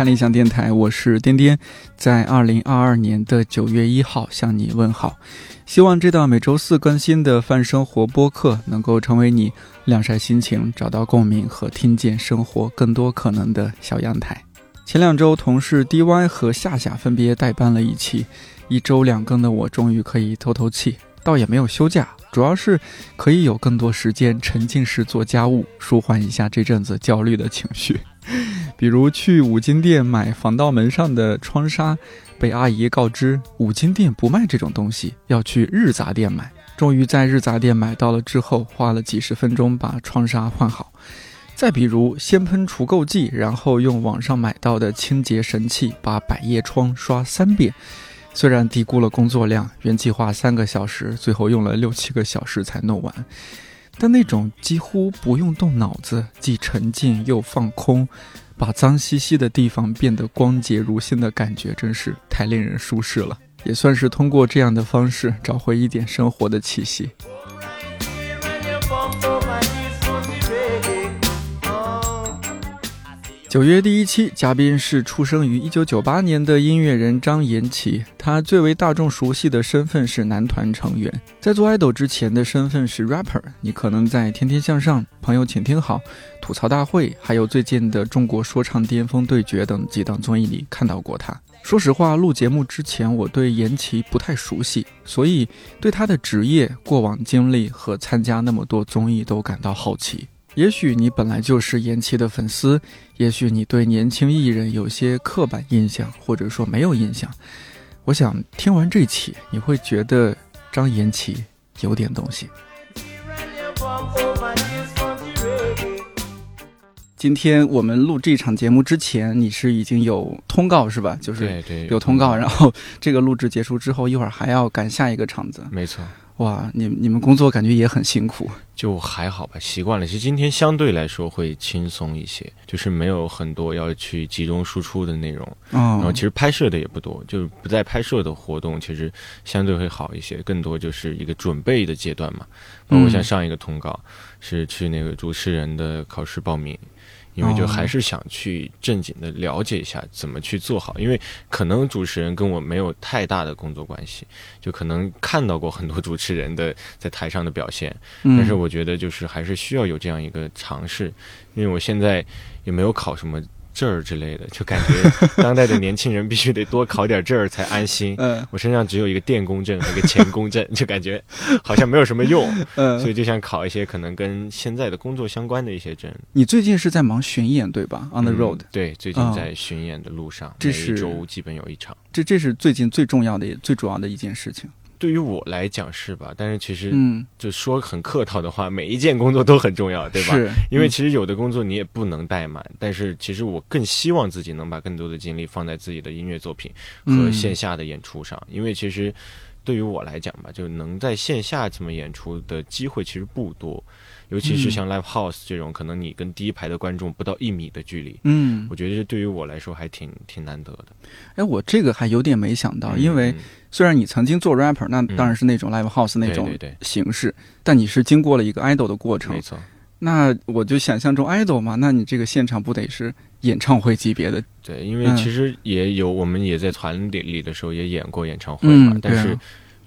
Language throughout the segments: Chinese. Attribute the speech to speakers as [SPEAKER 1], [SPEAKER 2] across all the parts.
[SPEAKER 1] 看理想电台，我是颠颠，在二零二二年的九月一号向你问好。希望这档每周四更新的泛生活播客能够成为你晾晒心情、找到共鸣和听见生活更多可能的小阳台。前两周，同事 DY 和夏夏分别代班了一期，一周两更的我终于可以透透气，倒也没有休假。主要是可以有更多时间沉浸式做家务，舒缓一下这阵子焦虑的情绪。比如去五金店买防盗门上的窗纱，被阿姨告知五金店不卖这种东西，要去日杂店买。终于在日杂店买到了之后，花了几十分钟把窗纱换好。再比如先喷除垢剂，然后用网上买到的清洁神器把百叶窗刷三遍。虽然低估了工作量，原计划三个小时，最后用了六七个小时才弄完，但那种几乎不用动脑子，既沉浸又放空，把脏兮兮的地方变得光洁如新的感觉，真是太令人舒适了。也算是通过这样的方式找回一点生活的气息。九月第一期嘉宾是出生于一九九八年的音乐人张延齐，他最为大众熟悉的身份是男团成员，在做 idol 之前的身份是 rapper。你可能在《天天向上》《朋友请听好》《吐槽大会》还有最近的《中国说唱巅峰对决》等几档综艺里看到过他。说实话，录节目之前我对延齐不太熟悉，所以对他的职业、过往经历和参加那么多综艺都感到好奇。也许你本来就是延期的粉丝，也许你对年轻艺人有些刻板印象，或者说没有印象。我想听完这期，你会觉得张延齐有点东西。今天我们录这场节目之前，你是已经有通告是吧？就是有通告，然后这个录制结束之后，一会儿还要赶下一个场子。
[SPEAKER 2] 没错。
[SPEAKER 1] 哇，你你们工作感觉也很辛苦，
[SPEAKER 2] 就还好吧，习惯了。其实今天相对来说会轻松一些，就是没有很多要去集中输出的内容，然后其实拍摄的也不多，就是不在拍摄的活动，其实相对会好一些。更多就是一个准备的阶段嘛，包括像上一个通告是去那个主持人的考试报名。因为就还是想去正经的了解一下怎么去做好，因为可能主持人跟我没有太大的工作关系，就可能看到过很多主持人的在台上的表现，但是我觉得就是还是需要有这样一个尝试，因为我现在也没有考什么。证儿之类的，就感觉 当代的年轻人必须得多考点证儿才安心。嗯，我身上只有一个电工证和一个钳工证，就感觉好像没有什么用。嗯，所以就想考一些可能跟现在的工作相关的一些证。
[SPEAKER 1] 你最近是在忙巡演对吧？On the road。
[SPEAKER 2] 对，最近在巡演的路上，每周基本有一场。
[SPEAKER 1] 这这是最近最重要的、最主要的一件事情。
[SPEAKER 2] 对于我来讲是吧？但是其实，嗯，就说很客套的话，每一件工作都很重要，对吧？
[SPEAKER 1] 是。
[SPEAKER 2] 因为其实有的工作你也不能怠慢，但是其实我更希望自己能把更多的精力放在自己的音乐作品和线下的演出上，因为其实对于我来讲吧，就能在线下这么演出的机会其实不多。尤其是像 live house 这种，可能你跟第一排的观众不到一米的距离，嗯，我觉得这对于我来说还挺挺难得的。
[SPEAKER 1] 哎，我这个还有点没想到，因为虽然你曾经做 rapper，那当然是那种 live house 那种形式，但你是经过了一个 idol 的过程，
[SPEAKER 2] 没错。
[SPEAKER 1] 那我就想象中 idol 嘛，那你这个现场不得是演唱会级别的？
[SPEAKER 2] 对，因为其实也有，我们也在团里里的时候也演过演唱会嘛，但是。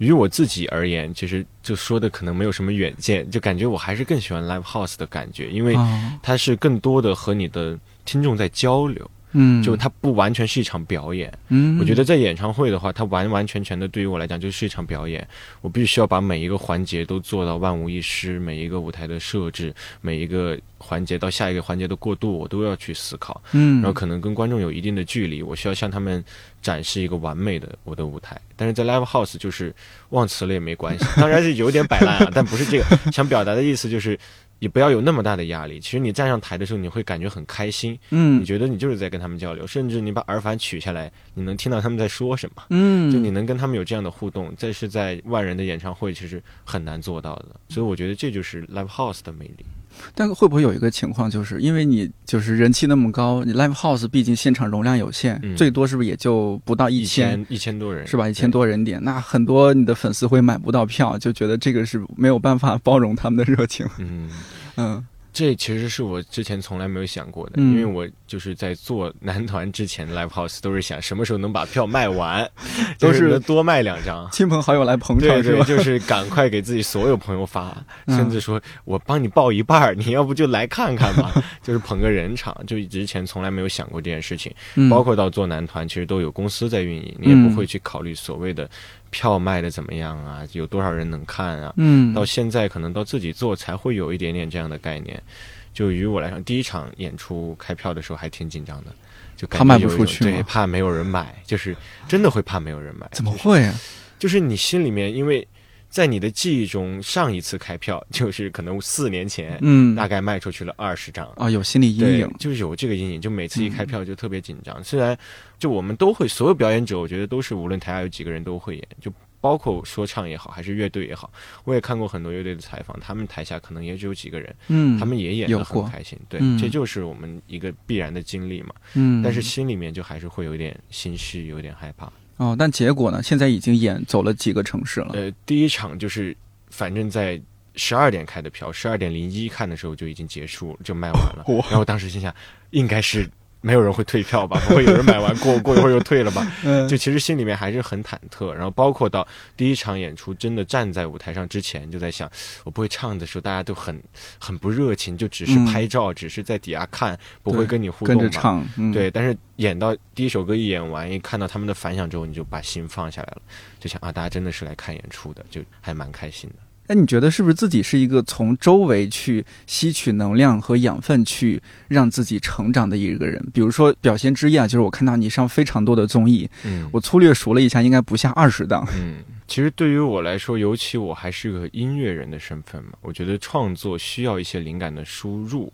[SPEAKER 2] 于我自己而言，其实就说的可能没有什么远见，就感觉我还是更喜欢 live house 的感觉，因为它是更多的和你的听众在交流。嗯，就它不完全是一场表演。嗯，我觉得在演唱会的话，它完完全全的对于我来讲就是一场表演。我必须要把每一个环节都做到万无一失，每一个舞台的设置，每一个环节到下一个环节的过渡，我都要去思考。嗯，然后可能跟观众有一定的距离，我需要向他们展示一个完美的我的舞台。但是在 live house 就是忘词了也没关系，当然是有点摆烂啊，但不是这个想表达的意思，就是。你不要有那么大的压力。其实你站上台的时候，你会感觉很开心。嗯，你觉得你就是在跟他们交流，甚至你把耳返取下来，你能听到他们在说什么。嗯，就你能跟他们有这样的互动，这是在万人的演唱会其实很难做到的。所以我觉得这就是 live house 的魅力。
[SPEAKER 1] 但会不会有一个情况，就是因为你就是人气那么高，你 live house 毕竟现场容量有限，最多是不是也就不到
[SPEAKER 2] 一
[SPEAKER 1] 千
[SPEAKER 2] 一千多人
[SPEAKER 1] 是吧？一千多人点，那很多你的粉丝会买不到票，就觉得这个是没有办法包容他们的热情。嗯
[SPEAKER 2] 嗯，这其实是我之前从来没有想过的，因为我就是在做男团之前，live house 都是想什么时候能把票卖完，都是多卖两张，
[SPEAKER 1] 亲朋好友来捧场
[SPEAKER 2] 对对？就是赶快给自己所有朋友发，甚至说我帮你报一半儿，你要不就来看看吧，就是捧个人场。就之前从来没有想过这件事情，包括到做男团，其实都有公司在运营，你也不会去考虑所谓的。票卖的怎么样啊？有多少人能看啊？嗯，到现在可能到自己做才会有一点点这样的概念。就于我来说，第一场演出开票的时候还挺紧张的，就
[SPEAKER 1] 怕卖不出去，
[SPEAKER 2] 对，怕没有人买，就是真的会怕没有人买。
[SPEAKER 1] 怎么会啊？
[SPEAKER 2] 就是你心里面因为。在你的记忆中，上一次开票 就是可能四年前，嗯，大概卖出去了二十张。
[SPEAKER 1] 啊，有心理阴影，
[SPEAKER 2] 就是有这个阴影，就每次一开票就特别紧张。虽然就我们都会，所有表演者，我觉得都是无论台下有几个人都会演，就包括说唱也好，还是乐队也好，我也看过很多乐队的采访，他们台下可能也只有几个人，嗯，他们也演得很开心，对，这就是我们一个必然的经历嘛，嗯，但是心里面就还是会有点心虚，有点害怕。
[SPEAKER 1] 哦，但结果呢？现在已经演走了几个城市了。
[SPEAKER 2] 呃，第一场就是，反正在十二点开的票，十二点零一看的时候就已经结束，就卖完了。然后当时心想，应该是。没有人会退票吧？不会有人买完过过一会儿又退了吧？嗯，就其实心里面还是很忐忑。然后包括到第一场演出，真的站在舞台上之前，就在想，我不会唱的时候，大家都很很不热情，就只是拍照，只是在底下看，不会跟你互动。
[SPEAKER 1] 跟着唱，
[SPEAKER 2] 对。但是演到第一首歌一演完，一看到他们的反响之后，你就把心放下来了，就想啊，大家真的是来看演出的，就还蛮开心的。
[SPEAKER 1] 那你觉得是不是自己是一个从周围去吸取能量和养分，去让自己成长的一个人？比如说表现之一啊，就是我看到你上非常多的综艺，嗯，我粗略数了一下，应该不下二十档。
[SPEAKER 2] 嗯，其实对于我来说，尤其我还是个音乐人的身份嘛，我觉得创作需要一些灵感的输入。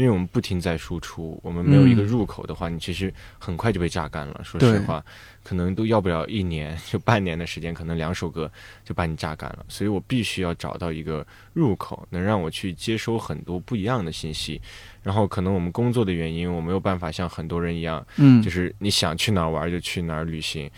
[SPEAKER 2] 因为我们不停在输出，我们没有一个入口的话，你其实很快就被榨干了。说实话，可能都要不了一年，就半年的时间，可能两首歌就把你榨干了。所以我必须要找到一个入口，能让我去接收很多不一样的信息。然后可能我们工作的原因，我没有办法像很多人一样，嗯，就是你想去哪儿玩就去哪儿旅行。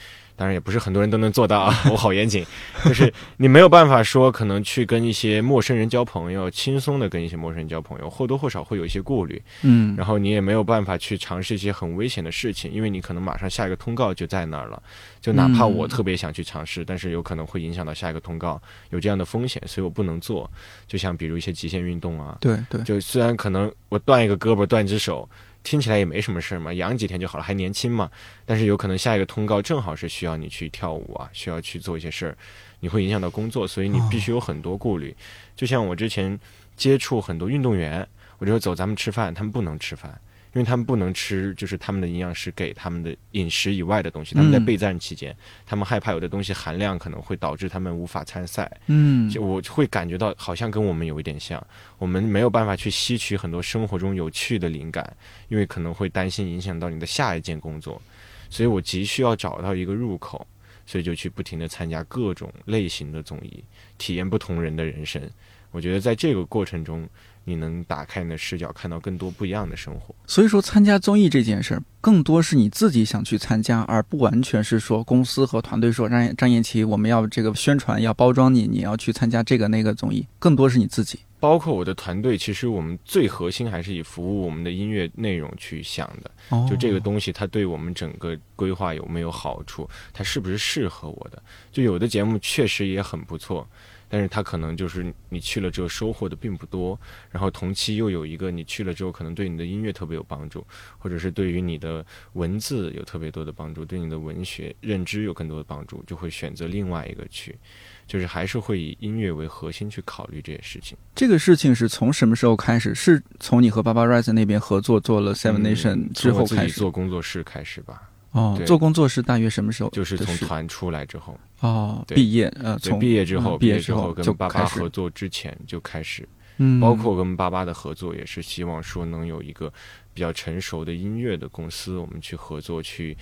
[SPEAKER 2] 当然也不是很多人都能做到啊，我好严谨，就是你没有办法说可能去跟一些陌生人交朋友，轻松的跟一些陌生人交朋友，或多或少会有一些顾虑，嗯，然后你也没有办法去尝试一些很危险的事情，因为你可能马上下一个通告就在那儿了，就哪怕我特别想去尝试，但是有可能会影响到下一个通告，有这样的风险，所以我不能做。就像比如一些极限运动啊，
[SPEAKER 1] 对对，
[SPEAKER 2] 就虽然可能我断一个胳膊断一只手。听起来也没什么事儿嘛，养几天就好了，还年轻嘛。但是有可能下一个通告正好是需要你去跳舞啊，需要去做一些事儿，你会影响到工作，所以你必须有很多顾虑。就像我之前接触很多运动员，我就说走，咱们吃饭，他们不能吃饭。因为他们不能吃，就是他们的营养师给他们的饮食以外的东西。他们在备战期间，他们害怕有的东西含量可能会导致他们无法参赛。嗯，就我会感觉到好像跟我们有一点像，我们没有办法去吸取很多生活中有趣的灵感，因为可能会担心影响到你的下一件工作。所以我急需要找到一个入口，所以就去不停的参加各种类型的综艺，体验不同人的人生。我觉得在这个过程中。你能打开你的视角，看到更多不一样的生活。
[SPEAKER 1] 所以说，参加综艺这件事儿，更多是你自己想去参加，而不完全是说公司和团队说张张燕琪，我们要这个宣传，要包装你，你要去参加这个那个综艺，更多是你自己。
[SPEAKER 2] 包括我的团队，其实我们最核心还是以服务我们的音乐内容去想的。就这个东西，它对我们整个规划有没有好处？它是不是适合我的？就有的节目确实也很不错。但是他可能就是你去了之后收获的并不多，然后同期又有一个你去了之后可能对你的音乐特别有帮助，或者是对于你的文字有特别多的帮助，对你的文学认知有更多的帮助，就会选择另外一个去，就是还是会以音乐为核心去考虑这些事情。
[SPEAKER 1] 这个事情是从什么时候开始？是从你和巴巴 r i s e 那边合作做了 Seven Nation 之后开始
[SPEAKER 2] 做工作室开始吧？
[SPEAKER 1] 哦，做工作是大约什么时候？
[SPEAKER 2] 就是从团出来之后。
[SPEAKER 1] 哦，毕业呃，从
[SPEAKER 2] 毕业之后，
[SPEAKER 1] 毕业
[SPEAKER 2] 之后跟爸爸合作之前就开始，嗯，包括跟爸爸的合作也是希望说能有一个比较成熟的音乐的公司，我们去合作去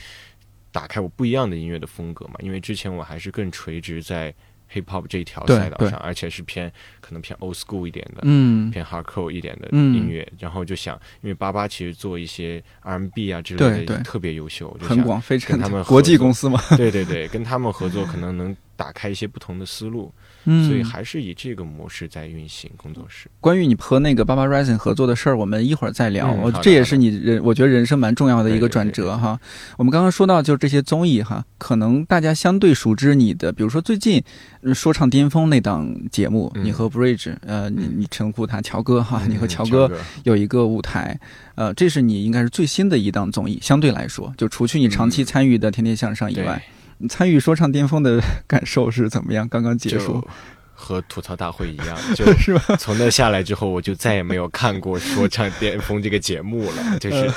[SPEAKER 2] 打开我不一样的音乐的风格嘛。因为之前我还是更垂直在。Hip hop 这一条赛道上，而且是偏可能偏 old school 一点的，嗯，偏 hardcore 一点的音乐，然后就想，因为八八其实做一些 R&B 啊之类的特别优秀，
[SPEAKER 1] 很广，非常
[SPEAKER 2] 跟他们
[SPEAKER 1] 国际公司嘛，
[SPEAKER 2] 对对对，跟他们合作可能能。打开一些不同的思路。
[SPEAKER 1] 嗯，
[SPEAKER 2] 所以还是以这个模式在运行工作室。
[SPEAKER 1] 关于你和那个 Baba Rising 合作的事儿，我们一会儿再聊。
[SPEAKER 2] 嗯
[SPEAKER 1] 这也是你人，我觉得人生蛮重要的一个转折哈。我们刚刚说到，就是这些综艺哈，可能大家相对熟知你的，比如说最近说唱巅峰那档节目，
[SPEAKER 2] 嗯
[SPEAKER 1] 你和 Bridge，呃，你你称呼他乔哥哈，
[SPEAKER 2] 嗯
[SPEAKER 1] 你和乔哥有一个舞台，呃，这是你应该是最新的一档综艺，相对来说，就除去你长期参与的《天天向上》以外。参与说唱巅峰的感受是怎么样？刚刚结束，
[SPEAKER 2] 和吐槽大会一样，就是
[SPEAKER 1] 吧？
[SPEAKER 2] 从那下来之后，我就再也没有看过说唱巅峰这个节目了。就是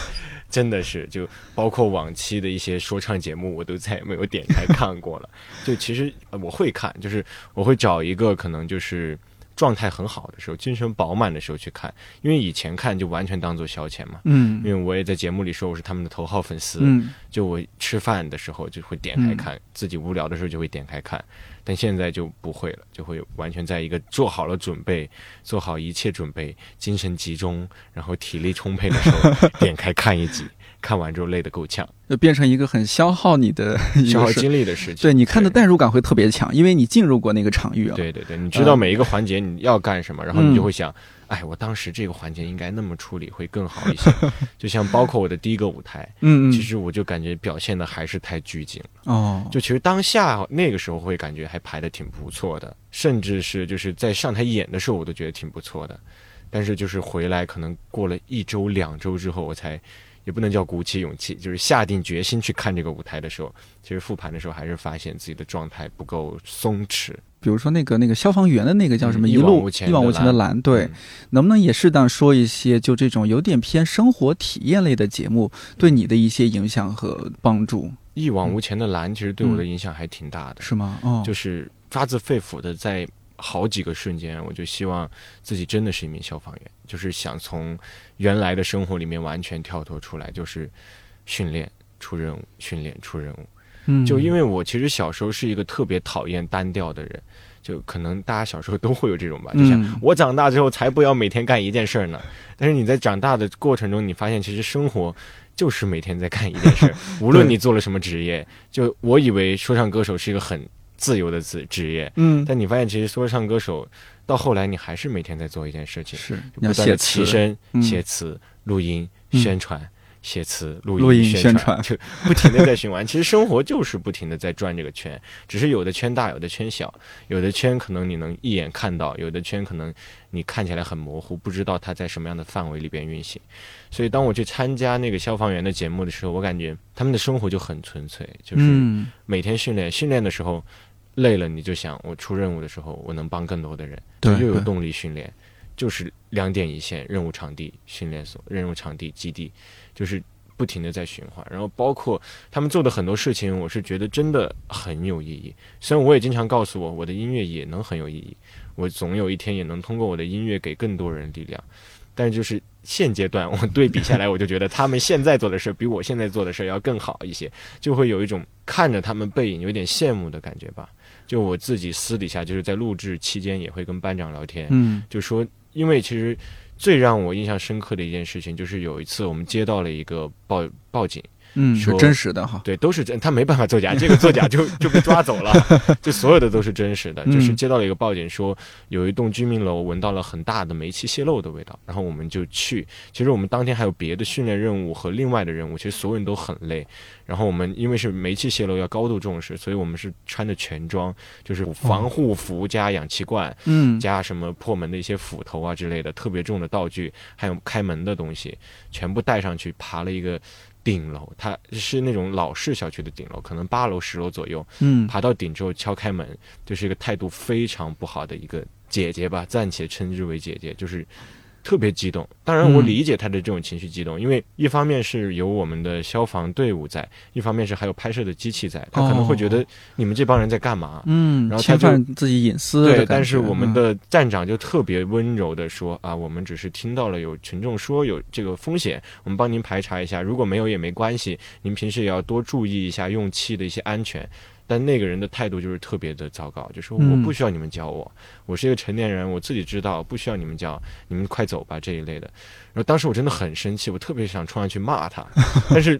[SPEAKER 2] 真的是，就包括往期的一些说唱节目，我都再也没有点开看过了。就其实我会看，就是我会找一个可能就是状态很好的时候，精神饱满的时候去看，因为以前看就完全当做消遣嘛。
[SPEAKER 1] 嗯，
[SPEAKER 2] 因为我也在节目里说我是他们的头号粉丝。
[SPEAKER 1] 嗯。
[SPEAKER 2] 就我吃饭的时候就会点开看，自己无聊的时候就会点开看，但现在就不会了，就会完全在一个做好了准备、做好一切准备、精神集中、然后体力充沛的时候 点开看一集，看完之后累得够呛，
[SPEAKER 1] 就变成一个很消耗你的、
[SPEAKER 2] 消耗精力的事情。
[SPEAKER 1] 对你看的代入感会特别强，因为你进入过那个场域啊。
[SPEAKER 2] 对对对，你知道每一个环节你要干什么，然后你就会想。哎，我当时这个环节应该那么处理会更好一些，就像包括我的第一个舞台，
[SPEAKER 1] 嗯，
[SPEAKER 2] 其实我就感觉表现的还是太拘谨了。
[SPEAKER 1] 哦，
[SPEAKER 2] 就其实当下那个时候会感觉还排的挺不错的，甚至是就是在上台演的时候我都觉得挺不错的，但是就是回来可能过了一周两周之后，我才也不能叫鼓起勇气，就是下定决心去看这个舞台的时候，其实复盘的时候还是发现自己的状态不够松弛。
[SPEAKER 1] 比如说那个那个消防员的那个叫什么？
[SPEAKER 2] 一
[SPEAKER 1] 路
[SPEAKER 2] 一往
[SPEAKER 1] 无前的蓝，对，能不能也适当说一些就这种有点偏生活体验类的节目对你的一些影响和帮助？
[SPEAKER 2] 一往无前的蓝其实对我的影响还挺大的，
[SPEAKER 1] 是吗？哦，
[SPEAKER 2] 就是发自肺腑的在好几个瞬间，我就希望自己真的是一名消防员，就是想从原来的生活里面完全跳脱出来，就是训练出任务，训练出任务。
[SPEAKER 1] 嗯，
[SPEAKER 2] 就因为我其实小时候是一个特别讨厌单调的人，就可能大家小时候都会有这种吧，就像我长大之后才不要每天干一件事儿呢。但是你在长大的过程中，你发现其实生活就是每天在干一件事儿，无论你做了什么职业。就我以为说唱歌手是一个很自由的职职业，
[SPEAKER 1] 嗯，
[SPEAKER 2] 但你发现其实说唱歌手到后来你还是每天在做一件事情，
[SPEAKER 1] 是
[SPEAKER 2] 不断的提升、写
[SPEAKER 1] 词、
[SPEAKER 2] 录音、宣传。写词、
[SPEAKER 1] 录
[SPEAKER 2] 音、
[SPEAKER 1] 宣
[SPEAKER 2] 传，就不停的在循环。其实生活就是不停的在转这个圈，只是有的圈大，有的圈小，有的圈可能你能一眼看到，有的圈可能你看起来很模糊，不知道它在什么样的范围里边运行。所以当我去参加那个消防员的节目的时候，我感觉他们的生活就很纯粹，就是每天训练，训练的时候累了，你就想我出任务的时候，我能帮更多的人，对又有动力训练。就是两点一线，任务场地、训练所、任务场地、基地，就是不停的在循环。然后包括他们做的很多事情，我是觉得真的很有意义。虽然我也经常告诉我，我的音乐也能很有意义，我总有一天也能通过我的音乐给更多人力量。但就是现阶段，我对比下来，我就觉得他们现在做的事比我现在做的事要更好一些，就会有一种看着他们背影有点羡慕的感觉吧。就我自己私底下就是在录制期间也会跟班长聊天，
[SPEAKER 1] 嗯，
[SPEAKER 2] 就说。因为其实最让我印象深刻的一件事情，就是有一次我们接到了一个报报警，
[SPEAKER 1] 嗯，是真实的哈，
[SPEAKER 2] 对，都是真，他没办法作假，这个作假就 就被抓走了，就所有的都是真实的，就是接到了一个报警，说有一栋居民楼闻到了很大的煤气泄漏的味道，然后我们就去，其实我们当天还有别的训练任务和另外的任务，其实所有人都很累。然后我们因为是煤气泄漏要高度重视，所以我们是穿着全装，就是防护服加氧气罐，
[SPEAKER 1] 嗯，
[SPEAKER 2] 加什么破门的一些斧头啊之类的特别重的道具，还有开门的东西，全部带上去，爬了一个顶楼，它是那种老式小区的顶楼，可能八楼十楼左右，
[SPEAKER 1] 嗯，
[SPEAKER 2] 爬到顶之后敲开门，就是一个态度非常不好的一个姐姐吧，暂且称之为姐姐，就是。特别激动，当然我理解他的这种情绪激动，因为一方面是有我们的消防队伍在，一方面是还有拍摄的机器在，他可能会觉得你们这帮人在干嘛？
[SPEAKER 1] 嗯，
[SPEAKER 2] 然后侵犯
[SPEAKER 1] 自己隐私。
[SPEAKER 2] 对，但是我们的站长就特别温柔的说啊，我们只是听到了有群众说有这个风险，我们帮您排查一下，如果没有也没关系，您平时也要多注意一下用气的一些安全。但那个人的态度就是特别的糟糕，就说我不需要你们教我，我是一个成年人，我自己知道，不需要你们教，你们快走吧这一类的。然后当时我真的很生气，我特别想冲上去骂他，但是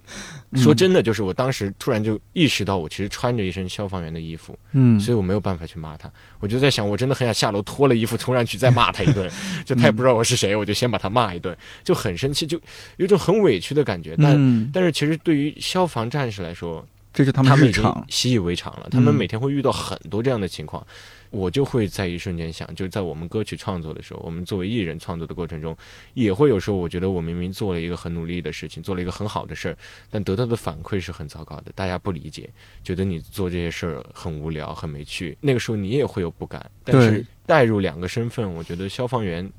[SPEAKER 2] 说真的，就是我当时突然就意识到，我其实穿着一身消防员的衣服，嗯，所以我没有办法去骂他。我就在想，我真的很想下楼脱了衣服冲上去再骂他一顿，就他也不知道我是谁，我就先把他骂一顿，就很生气，就有种很委屈的感觉。但但是其实对于消防战士来说，
[SPEAKER 1] 这是他
[SPEAKER 2] 们
[SPEAKER 1] 日常
[SPEAKER 2] 习以为常了，他们每天会遇到很多这样的情况。我就会在一瞬间想，就在我们歌曲创作的时候，我们作为艺人创作的过程中，也会有时候，我觉得我明明做了一个很努力的事情，做了一个很好的事儿，但得到的反馈是很糟糕的，大家不理解，觉得你做这些事儿很无聊、很没趣。那个时候你也会有不甘，但是带入两个身份，我觉得消防员。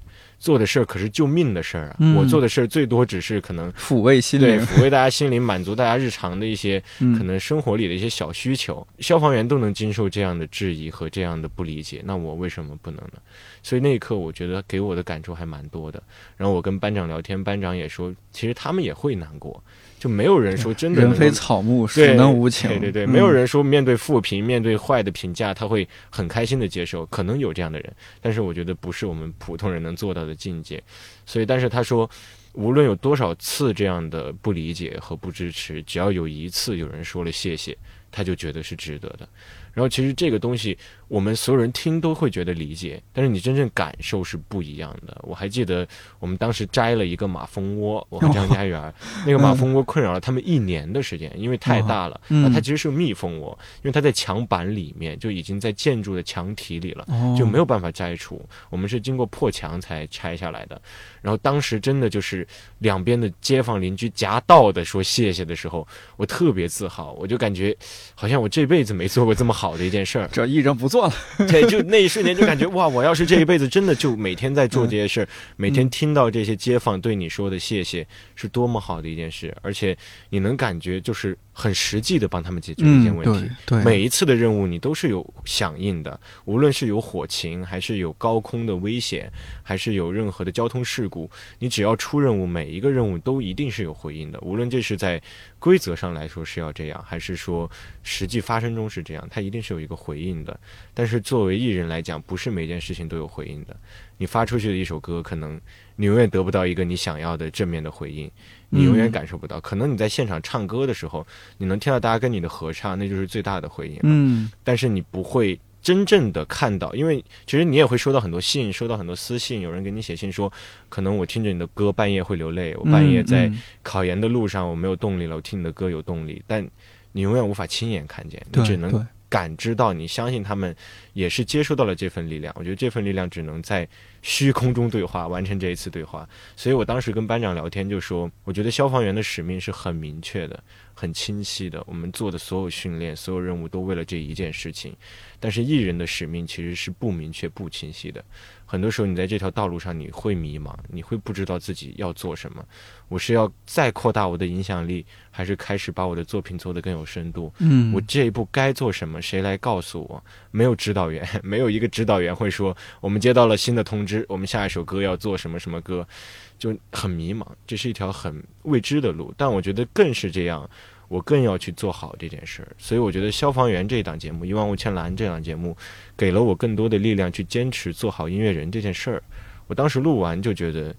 [SPEAKER 2] 做的事儿可是救命的事儿啊！我做的事儿最多只是可能
[SPEAKER 1] 抚慰心灵，
[SPEAKER 2] 抚慰大家心灵，满足大家日常的一些可能生活里的一些小需求。消防员都能经受这样的质疑和这样的不理解，那我为什么不能呢？所以那一刻，我觉得给我的感触还蛮多的。然后我跟班长聊天，班长也说，其实他们也会难过。就没有人说真的
[SPEAKER 1] 人非草木，孰能无情？
[SPEAKER 2] 对对对，没有人说面对负评、面对坏的评价，他会很开心的接受。可能有这样的人，但是我觉得不是我们普通人能做到的境界。所以，但是他说，无论有多少次这样的不理解和不支持，只要有一次有人说了谢谢，他就觉得是值得的。然后，其实这个东西。我们所有人听都会觉得理解，但是你真正感受是不一样的。我还记得我们当时摘了一个马蜂窝，我和张家园，那个马蜂窝困扰了他们一年的时间，因为太大了。嗯，它其实是个蜜蜂窝，因为它在墙板里面，就已经在建筑的墙体里了，就没有办法摘除。我们是经过破墙才拆下来的。然后当时真的就是两边的街坊邻居夹道的说谢谢的时候，我特别自豪，我就感觉好像我这辈子没做过这么好的一件事儿。
[SPEAKER 1] 这艺人不。做了，
[SPEAKER 2] 对，就那一瞬间就感觉哇！我要是这一辈子真的就每天在做这些事儿，每天听到这些街坊对你说的谢谢，是多么好的一件事，而且你能感觉就是。很实际的帮他们解决一件问题，
[SPEAKER 1] 对，
[SPEAKER 2] 每一次的任务你都是有响应的，无论是有火情，还是有高空的危险，还是有任何的交通事故，你只要出任务，每一个任务都一定是有回应的。无论这是在规则上来说是要这样，还是说实际发生中是这样，它一定是有一个回应的。但是作为艺人来讲，不是每件事情都有回应的。你发出去的一首歌，可能你永远得不到一个你想要的正面的回应。你永远感受不到，可能你在现场唱歌的时候，你能听到大家跟你的合唱，那就是最大的回应。嗯，但是你不会真正的看到，因为其实你也会收到很多信，收到很多私信，有人给你写信说，可能我听着你的歌半夜会流泪，我半夜在考研的路上我没有动力了，我听你的歌有动力，但你永远无法亲眼看见，你只能感知到，你相信他们也是接收到了这份力量。我觉得这份力量只能在。虚空中对话，完成这一次对话。所以我当时跟班长聊天就说，我觉得消防员的使命是很明确的、很清晰的。我们做的所有训练、所有任务都为了这一件事情。但是艺人的使命其实是不明确、不清晰的。很多时候，你在这条道路上，你会迷茫，你会不知道自己要做什么。我是要再扩大我的影响力，还是开始把我的作品做得更有深度？嗯，我这一步该做什么？谁来告诉我？没有指导员，没有一个指导员会说，我们接到了新的通知。我们下一首歌要做什么什么歌，就很迷茫，这是一条很未知的路。但我觉得更是这样，我更要去做好这件事儿。所以我觉得《消防员》这档节目，《一万五千蓝》这档节目，给了我更多的力量去坚持做好音乐人这件事儿。我当时录完就觉得，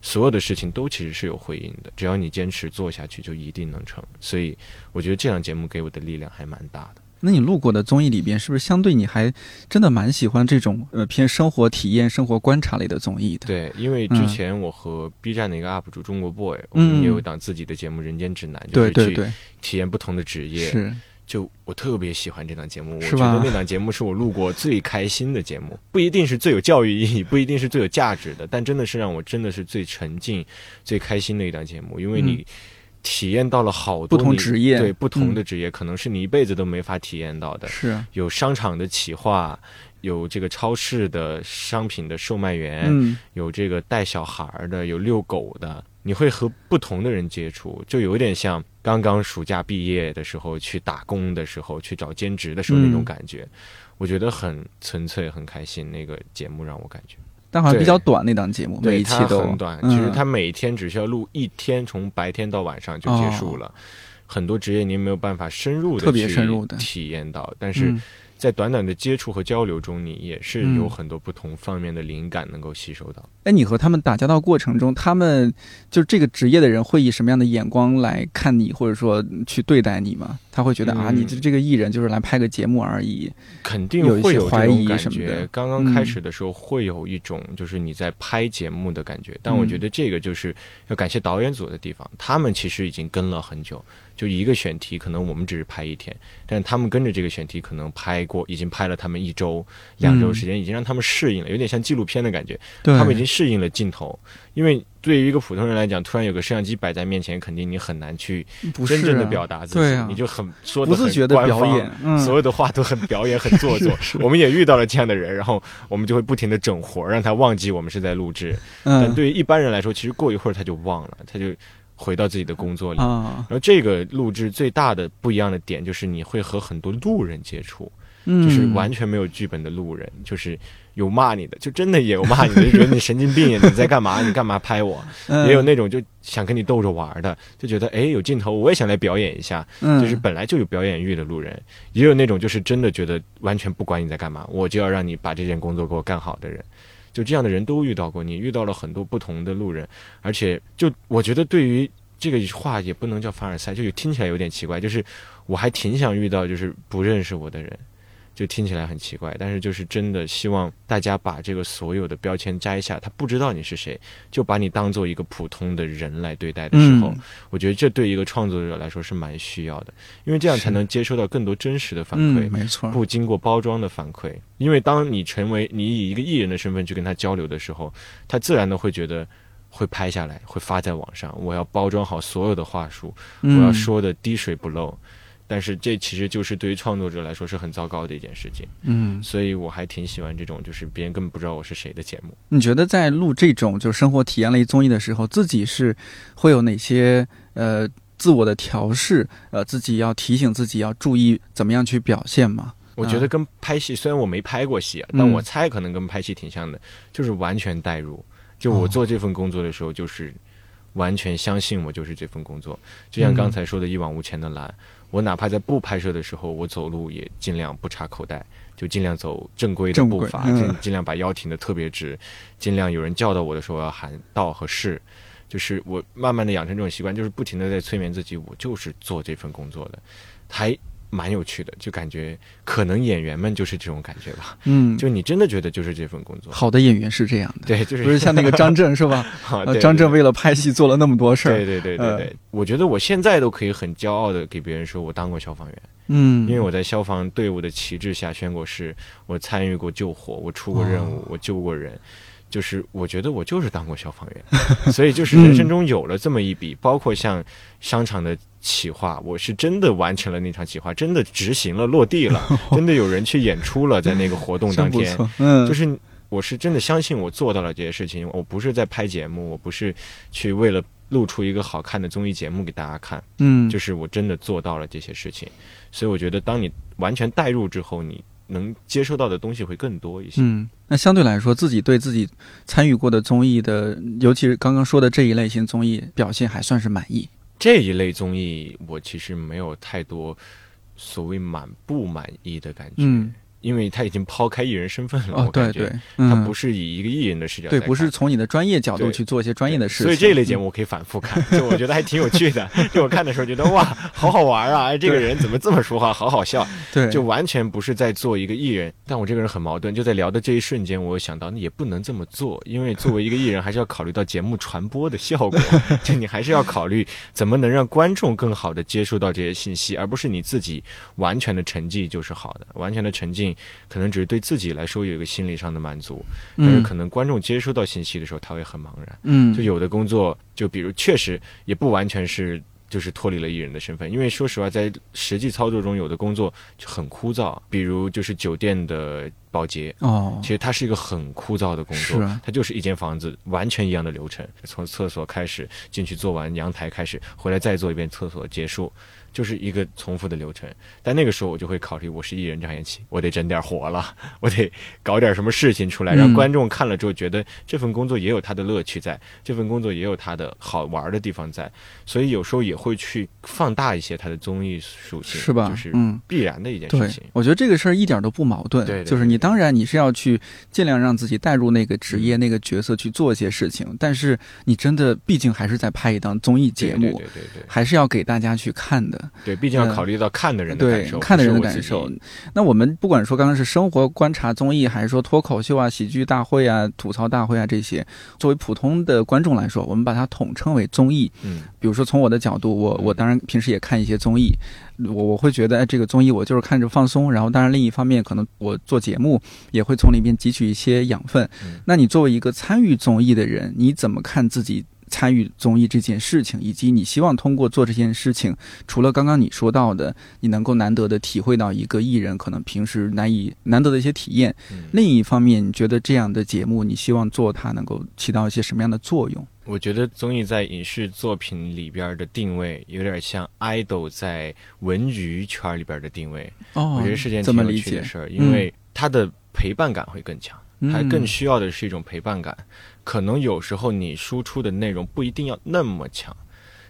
[SPEAKER 2] 所有的事情都其实是有回应的，只要你坚持做下去，就一定能成。所以我觉得这档节目给我的力量还蛮大的。
[SPEAKER 1] 那你录过的综艺里边，是不是相对你还真的蛮喜欢这种呃偏生活体验、生活观察类的综艺的？
[SPEAKER 2] 对，因为之前我和 B 站的一个 UP 主中国 boy，我们也有一档自己的节目《人间指南》，就是去体验不同的职业。
[SPEAKER 1] 是，
[SPEAKER 2] 就我特别喜欢这档节目，我觉得那档节目是我录过最开心的节目，不一定是最有教育意义，不一定是最有价值的，但真的是让我真的是最沉浸、最开心的一档节目，因为你。体验到了好多
[SPEAKER 1] 不同职业，
[SPEAKER 2] 对不同的职业，可能是你一辈子都没法体验到的。
[SPEAKER 1] 是，
[SPEAKER 2] 有商场的企划，有这个超市的商品的售卖员，有这个带小孩的，有遛狗的。你会和不同的人接触，就有点像刚刚暑假毕业的时候去打工的时候，去找兼职的时候那种感觉。我觉得很纯粹，很开心。那个节目让我感觉。
[SPEAKER 1] 但好像比较短那档节目，每一期都
[SPEAKER 2] 很短。其实他每天只需要录一天，从白天到晚上就结束了。很多职业您没有办法深入的
[SPEAKER 1] 特别深入的
[SPEAKER 2] 体验到，但是。在短短的接触和交流中，你也是有很多不同方面的灵感能够吸收到。
[SPEAKER 1] 哎，你和他们打交道过程中，他们就这个职业的人会以什么样的眼光来看你，或者说去对待你吗？他会觉得啊，你这这个艺人就是来拍个节目而已，
[SPEAKER 2] 肯定会有怀疑什么的。刚刚开始的时候会有一种就是你在拍节目的感觉，但我觉得这个就是要感谢导演组的地方，他们其实已经跟了很久。就一个选题，可能我们只是拍一天，但是他们跟着这个选题，可能拍过，已经拍了他们一周、两周时间，已经让他们适应了，有点像纪录片的感觉。他们已经适应了镜头，因为对于一个普通人来讲，突然有个摄像机摆在面前，肯定你很难去真正的表达自
[SPEAKER 1] 己，
[SPEAKER 2] 你就很说的很
[SPEAKER 1] 表演，
[SPEAKER 2] 所有的话都很表演、很做作。我们也遇到了这样的人，然后我们就会不停的整活，让他忘记我们是在录制。但对于一般人来说，其实过一会儿他就忘了，他就。回到自己的工作里，然后这个录制最大的不一样的点就是你会和很多路人接触，就是完全没有剧本的路人，就是有骂你的，就真的也有骂你的，就觉得你神经病呀，你在干嘛？你干嘛拍我？也有那种就想跟你逗着玩的，就觉得哎有镜头我也想来表演一下，就是本来就有表演欲的路人，也有那种就是真的觉得完全不管你在干嘛，我就要让你把这件工作给我干好的人。就这样的人都遇到过，你遇到了很多不同的路人，而且就我觉得对于这个话也不能叫凡尔赛，就听起来有点奇怪。就是我还挺想遇到就是不认识我的人。就听起来很奇怪，但是就是真的希望大家把这个所有的标签摘下，他不知道你是谁，就把你当做一个普通的人来对待的时候，我觉得这对一个创作者来说是蛮需要的，因为这样才能接收到更多真实的反馈，
[SPEAKER 1] 没错，
[SPEAKER 2] 不经过包装的反馈。因为当你成为你以一个艺人的身份去跟他交流的时候，他自然的会觉得会拍下来，会发在网上，我要包装好所有的话术，我要说的滴水不漏。但是这其实就是对于创作者来说是很糟糕的一件事情，
[SPEAKER 1] 嗯，
[SPEAKER 2] 所以我还挺喜欢这种就是别人根本不知道我是谁的节目。
[SPEAKER 1] 你觉得在录这种就是生活体验类综艺的时候，自己是会有哪些呃自我的调试？呃，自己要提醒自己要注意怎么样去表现吗？
[SPEAKER 2] 我觉得跟拍戏，虽然我没拍过戏，但我猜可能跟拍戏挺像的，就是完全代入。就我做这份工作的时候，就是完全相信我就是这份工作，就像刚才说的一往无前的蓝。我哪怕在不拍摄的时候，我走路也尽量不插口袋，就尽量走正规的步伐，尽尽量把腰挺得特别直，尽量有人叫到我的时候要喊到和是，就是我慢慢的养成这种习惯，就是不停的在催眠自己，我就是做这份工作的，还。蛮有趣的，就感觉可能演员们就是这种感觉吧。
[SPEAKER 1] 嗯，
[SPEAKER 2] 就你真的觉得就是这份工作。
[SPEAKER 1] 好的演员是这样的，
[SPEAKER 2] 对，就是
[SPEAKER 1] 不是像那个张震是吧？张震为了拍戏做了那么多事儿。
[SPEAKER 2] 对对对对对，我觉得我现在都可以很骄傲的给别人说我当过消防员。
[SPEAKER 1] 嗯，
[SPEAKER 2] 因为我在消防队伍的旗帜下宣过誓，我参与过救火，我出过任务，我救过人。就是我觉得我就是当过消防员，所以就是人生中有了这么一笔，包括像商场的企划，我是真的完成了那场企划，真的执行了，落地了，真的有人去演出了，在那个活动当天，
[SPEAKER 1] 嗯，
[SPEAKER 2] 就是我是真的相信我做到了这些事情，我不是在拍节目，我不是去为了录出一个好看的综艺节目给大家看，
[SPEAKER 1] 嗯，
[SPEAKER 2] 就是我真的做到了这些事情，所以我觉得当你完全代入之后，你。能接收到的东西会更多一些。
[SPEAKER 1] 嗯，那相对来说，自己对自己参与过的综艺的，尤其是刚刚说的这一类型综艺表现，还算是满意。
[SPEAKER 2] 这一类综艺，我其实没有太多所谓满不满意的感觉。因为他已经抛开艺人身份了，
[SPEAKER 1] 我感觉
[SPEAKER 2] 他不是以一个艺人的视角，
[SPEAKER 1] 对，不是从你的专业角度去做一些专业的事情。
[SPEAKER 2] 所以这一类节目我可以反复看，就我觉得还挺有趣的。就我看的时候觉得哇，好好玩啊！哎，这个人怎么这么说话，好好笑。
[SPEAKER 1] 对，
[SPEAKER 2] 就完全不是在做一个艺人。但我这个人很矛盾，就在聊的这一瞬间，我想到那也不能这么做，因为作为一个艺人，还是要考虑到节目传播的效果。就你还是要考虑怎么能让观众更好的接触到这些信息，而不是你自己完全的沉寂就是好的。完全的沉浸可能只是对。对自己来说有一个心理上的满足，但是可能观众接收到信息的时候他会很茫然。
[SPEAKER 1] 嗯，
[SPEAKER 2] 就有的工作，就比如确实也不完全是就是脱离了艺人的身份，因为说实话，在实际操作中有的工作就很枯燥，比如就是酒店的。保洁
[SPEAKER 1] 哦，
[SPEAKER 2] 其实它是一个很枯燥的工作，它就是一间房子完全一样的流程，从厕所开始进去做完，阳台开始回来再做一遍厕所结束。就是一个重复的流程，但那个时候我就会考虑，我是艺人张延期，我得整点活了，我得搞点什么事情出来，让观众看了之后觉得这份工作也有它的乐趣在，这份工作也有它的好玩的地方在，所以有时候也会去放大一些它的综艺属性，
[SPEAKER 1] 是吧？
[SPEAKER 2] 就是必然的一件事情。
[SPEAKER 1] 我觉得这个事儿一点都不矛盾，
[SPEAKER 2] 对，
[SPEAKER 1] 就是你当然你是要去尽量让自己带入那个职业、那个角色去做一些事情，但是你真的毕竟还是在拍一档综艺节目，
[SPEAKER 2] 对对对，
[SPEAKER 1] 还是要给大家去看的。
[SPEAKER 2] 对，毕竟要考虑到看的人的感受，
[SPEAKER 1] 看的人的感受。那我们不管说刚刚是生活观察综艺，还是说脱口秀啊、喜剧大会啊、吐槽大会啊这些，作为普通的观众来说，我们把它统称为综艺。
[SPEAKER 2] 嗯，
[SPEAKER 1] 比如说从我的角度，我我当然平时也看一些综艺，我我会觉得哎，这个综艺我就是看着放松。然后当然另一方面，可能我做节目也会从里面汲取一些养分。那你作为一个参与综艺的人，你怎么看自己？参与综艺这件事情，以及你希望通过做这件事情，除了刚刚你说到的，你能够难得的体会到一个艺人可能平时难以难得的一些体验。另一方面，你觉得这样的节目，你希望做它能够起到一些什么样的作用？
[SPEAKER 2] 我觉得综艺在影视作品里边的定位，有点像 idol 在文娱圈里边的定位。
[SPEAKER 1] 哦，
[SPEAKER 2] 我觉得是件挺有趣的事儿，因为它的陪伴感会更强，它更需要的是一种陪伴感。可能有时候你输出的内容不一定要那么强，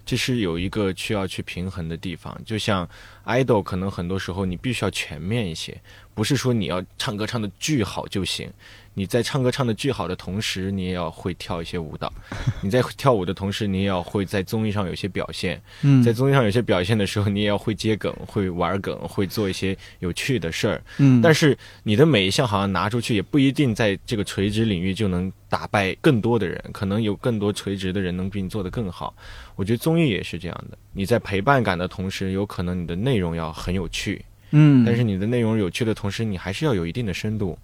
[SPEAKER 2] 这是有一个需要去平衡的地方。就像 idol，可能很多时候你必须要全面一些，不是说你要唱歌唱的巨好就行。你在唱歌唱的巨好的同时，你也要会跳一些舞蹈。你在跳舞的同时，你也要会在综艺上有些表现。
[SPEAKER 1] 嗯，
[SPEAKER 2] 在综艺上有些表现的时候，你也要会接梗、会玩梗、会做一些有趣的事儿。
[SPEAKER 1] 嗯，
[SPEAKER 2] 但是你的每一项好像拿出去，也不一定在这个垂直领域就能打败更多的人。可能有更多垂直的人能比你做得更好。我觉得综艺也是这样的。你在陪伴感的同时，有可能你的内容要很有趣。
[SPEAKER 1] 嗯，
[SPEAKER 2] 但是你的内容有趣的同时，你还是要有一定的深度。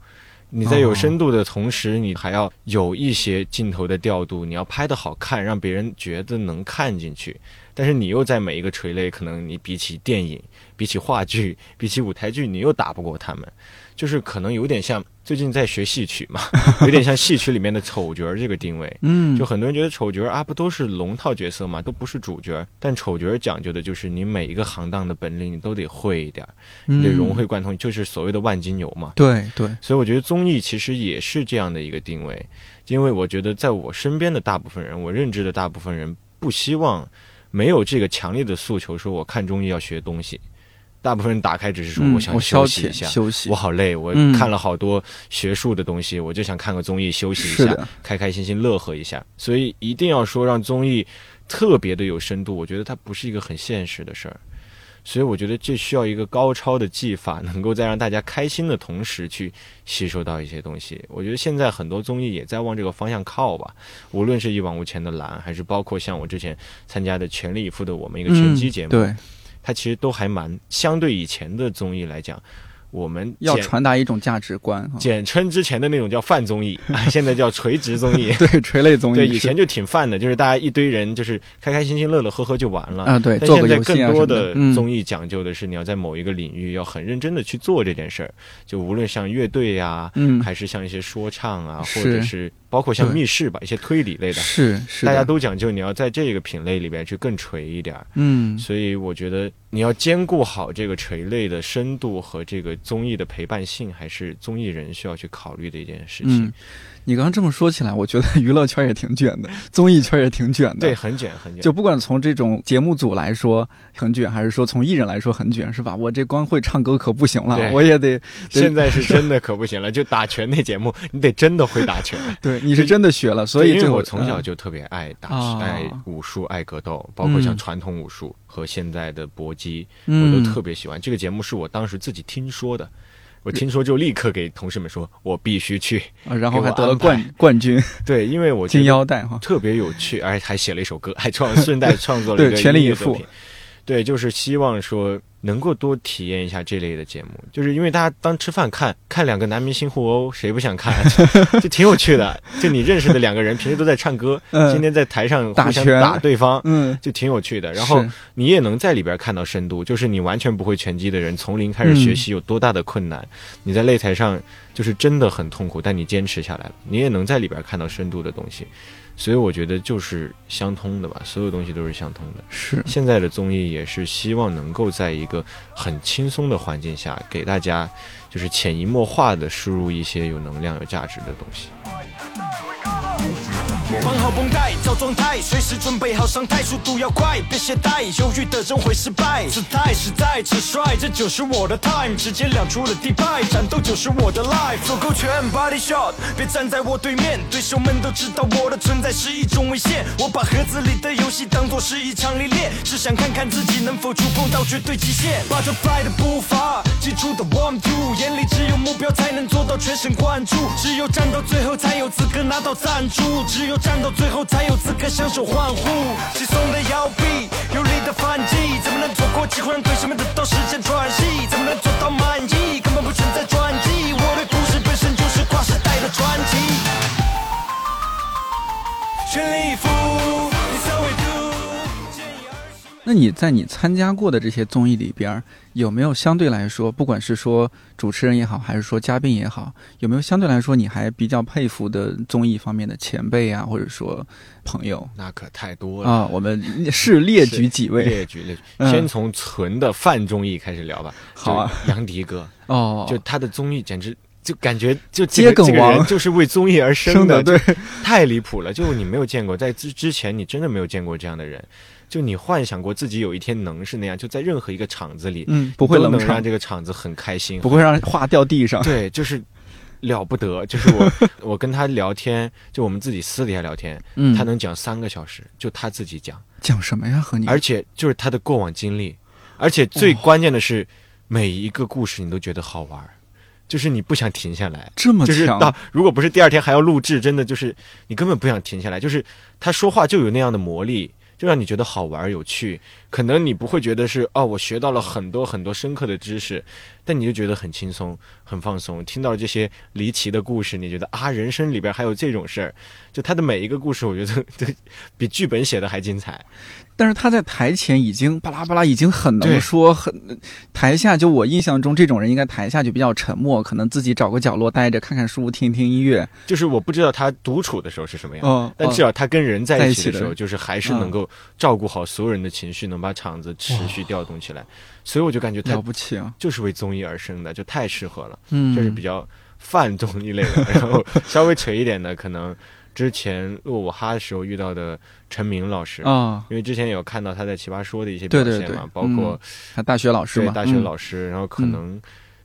[SPEAKER 2] 你在有深度的同时，你还要有一些镜头的调度，你要拍的好看，让别人觉得能看进去。但是你又在每一个垂类，可能你比起电影、比起话剧、比起舞台剧，你又打不过他们。就是可能有点像最近在学戏曲嘛，有点像戏曲里面的丑角这个定位。
[SPEAKER 1] 嗯，
[SPEAKER 2] 就很多人觉得丑角啊，不都是龙套角色嘛，都不是主角。但丑角讲究的就是你每一个行当的本领你都得会一点，你得融会贯通，就是所谓的万金油嘛。
[SPEAKER 1] 对对。
[SPEAKER 2] 所以我觉得综艺其实也是这样的一个定位，因为我觉得在我身边的大部分人，我认知的大部分人不希望没有这个强烈的诉求，说我看综艺要学东西。大部分人打开只是说我想休息一下，
[SPEAKER 1] 休息，
[SPEAKER 2] 我好累，我看了好多学术的东西，我就想看个综艺休息一下，开开心心乐呵一下。所以一定要说让综艺特别的有深度，我觉得它不是一个很现实的事儿。所以我觉得这需要一个高超的技法，能够在让大家开心的同时去吸收到一些东西。我觉得现在很多综艺也在往这个方向靠吧，无论是一往无前的蓝，还是包括像我之前参加的全力以赴的我们一个拳击节目，
[SPEAKER 1] 对。
[SPEAKER 2] 它其实都还蛮相对以前的综艺来讲，我们
[SPEAKER 1] 要传达一种价值观，
[SPEAKER 2] 简称之前的那种叫泛综艺，现在叫垂直综艺，
[SPEAKER 1] 对垂类综艺。
[SPEAKER 2] 对，以前就挺泛的，就是大家一堆人就是开开心心、乐乐呵呵就完了
[SPEAKER 1] 啊。对，
[SPEAKER 2] 但现在更多的综艺讲究的是你要在某一个领域要很认真的去做这件事儿，就无论像乐队呀，
[SPEAKER 1] 嗯，
[SPEAKER 2] 还是像一些说唱啊，或者是。包括像密室吧，一些推理类的，
[SPEAKER 1] 是是，
[SPEAKER 2] 大家都讲究你要在这个品类里边去更垂一点。
[SPEAKER 1] 嗯，
[SPEAKER 2] 所以我觉得你要兼顾好这个垂类的深度和这个综艺的陪伴性，还是综艺人需要去考虑的一件事情。
[SPEAKER 1] 你刚刚这么说起来，我觉得娱乐圈也挺卷的，综艺圈也挺卷的。
[SPEAKER 2] 对，很卷，很卷。
[SPEAKER 1] 就不管从这种节目组来说很卷，还是说从艺人来说很卷，是吧？我这光会唱歌可不行了，我也得。
[SPEAKER 2] 现在是真的可不行了，就打拳那节目，你得真的会打拳。
[SPEAKER 1] 对，你是真的学了，所以
[SPEAKER 2] 因为我从小就特别爱打，爱武术，爱格斗，包括像传统武术和现在的搏击，我都特别喜欢。这个节目是我当时自己听说的。我听说就立刻给同事们说，我必须去，
[SPEAKER 1] 然后还得了冠冠军。
[SPEAKER 2] 对，因为我
[SPEAKER 1] 金腰带哈，
[SPEAKER 2] 特别有趣，而且还写了一首歌，还创顺带创作了一个
[SPEAKER 1] 全力以赴。
[SPEAKER 2] 对，就是希望说能够多体验一下这类的节目，就是因为大家当吃饭看看两个男明星互殴，谁不想看？就挺有趣的。就你认识的两个人，平时都在唱歌，今天在台上互相打对方，嗯，就挺有趣的。然后你也能在里边看到深度，就是你完全不会拳击的人，从零开始学习有多大的困难，你在擂台上就是真的很痛苦，但你坚持下来了，你也能在里边看到深度的东西。所以我觉得就是相通的吧，所有东西都是相通的。
[SPEAKER 1] 是
[SPEAKER 2] 现在的综艺也是希望能够在一个很轻松的环境下，给大家就是潜移默化的输入一些有能量、有价值的东西。
[SPEAKER 3] 绑好绷带，找状态，随时准备好上台，速度要快，别懈怠，犹豫的人会失败。姿态实在直率，这就是我的 time，直接亮出了底牌，战斗就是我的 life。左勾拳，body shot，别站在我对面，对手们都知道我的存在是一种危险。我把盒子里的游戏当作是一场历练，只想看看自己能否触碰到绝对极限。Butterfly 的步伐，基础的 one two，眼里只有目标才能做到全神贯注，只有战到最后才有资格拿到赞助，只有。战到最后才有资格享受欢呼，轻松的摇臂，有力的反击，怎么能错过机会让对手们得到时间喘息？怎么能做到满意？根本不存在转机，我的故事本身就是跨时代的传奇。全力以赴，
[SPEAKER 1] 那你在你参加过的这些综艺里边，有没有相对来说，不管是说主持人也好，还是说嘉宾也好，有没有相对来说你还比较佩服的综艺方面的前辈啊，或者说朋友？
[SPEAKER 2] 那可太多了
[SPEAKER 1] 啊！我们是列举几位，
[SPEAKER 2] 列举列举，先从纯的泛综艺开始聊吧。
[SPEAKER 1] 好啊，
[SPEAKER 2] 杨迪哥
[SPEAKER 1] 哦，
[SPEAKER 2] 就他的综艺简直就感觉就这个这个就是为综艺而生
[SPEAKER 1] 的，对，
[SPEAKER 2] 太离谱了。就你没有见过，在之之前你真的没有见过这样的人。就你幻想过自己有一天能是那样，就在任何一个场子里，
[SPEAKER 1] 嗯，不会
[SPEAKER 2] 能让这个场子很开心，
[SPEAKER 1] 不会让话掉地上。
[SPEAKER 2] 对，就是了不得。就是我，我跟他聊天，就我们自己私底下聊天，嗯，他能讲三个小时，就他自己讲，
[SPEAKER 1] 讲什么呀？和你，
[SPEAKER 2] 而且就是他的过往经历，而且最关键的是，每一个故事你都觉得好玩，就是你不想停下来。
[SPEAKER 1] 这么
[SPEAKER 2] 强，到如果不是第二天还要录制，真的就是你根本不想停下来。就是他说话就有那样的魔力。就让你觉得好玩有趣，可能你不会觉得是哦，我学到了很多很多深刻的知识，但你就觉得很轻松、很放松。听到这些离奇的故事，你觉得啊，人生里边还有这种事儿。就他的每一个故事，我觉得都比剧本写的还精彩。
[SPEAKER 1] 但是他在台前已经巴拉巴拉，已经很能说，很台下就我印象中这种人应该台下就比较沉默，可能自己找个角落待着，看看书，听听音乐。
[SPEAKER 2] 就是我不知道他独处的时候是什么样，但至少他跟人在一起的时候，就是还是能够照顾好所有人的情绪，能把场子持续调动起来。所以我就感觉他
[SPEAKER 1] 了不起啊，
[SPEAKER 2] 就是为综艺而生的，就太适合了。嗯，就是比较泛综艺类的，然后稍微垂一点的可能。之前录我哈的时候遇到的陈明老师啊，因为之前有看到他在奇葩说的一些表现嘛，包括
[SPEAKER 1] 他大学老师嘛，
[SPEAKER 2] 大学老师，然后可能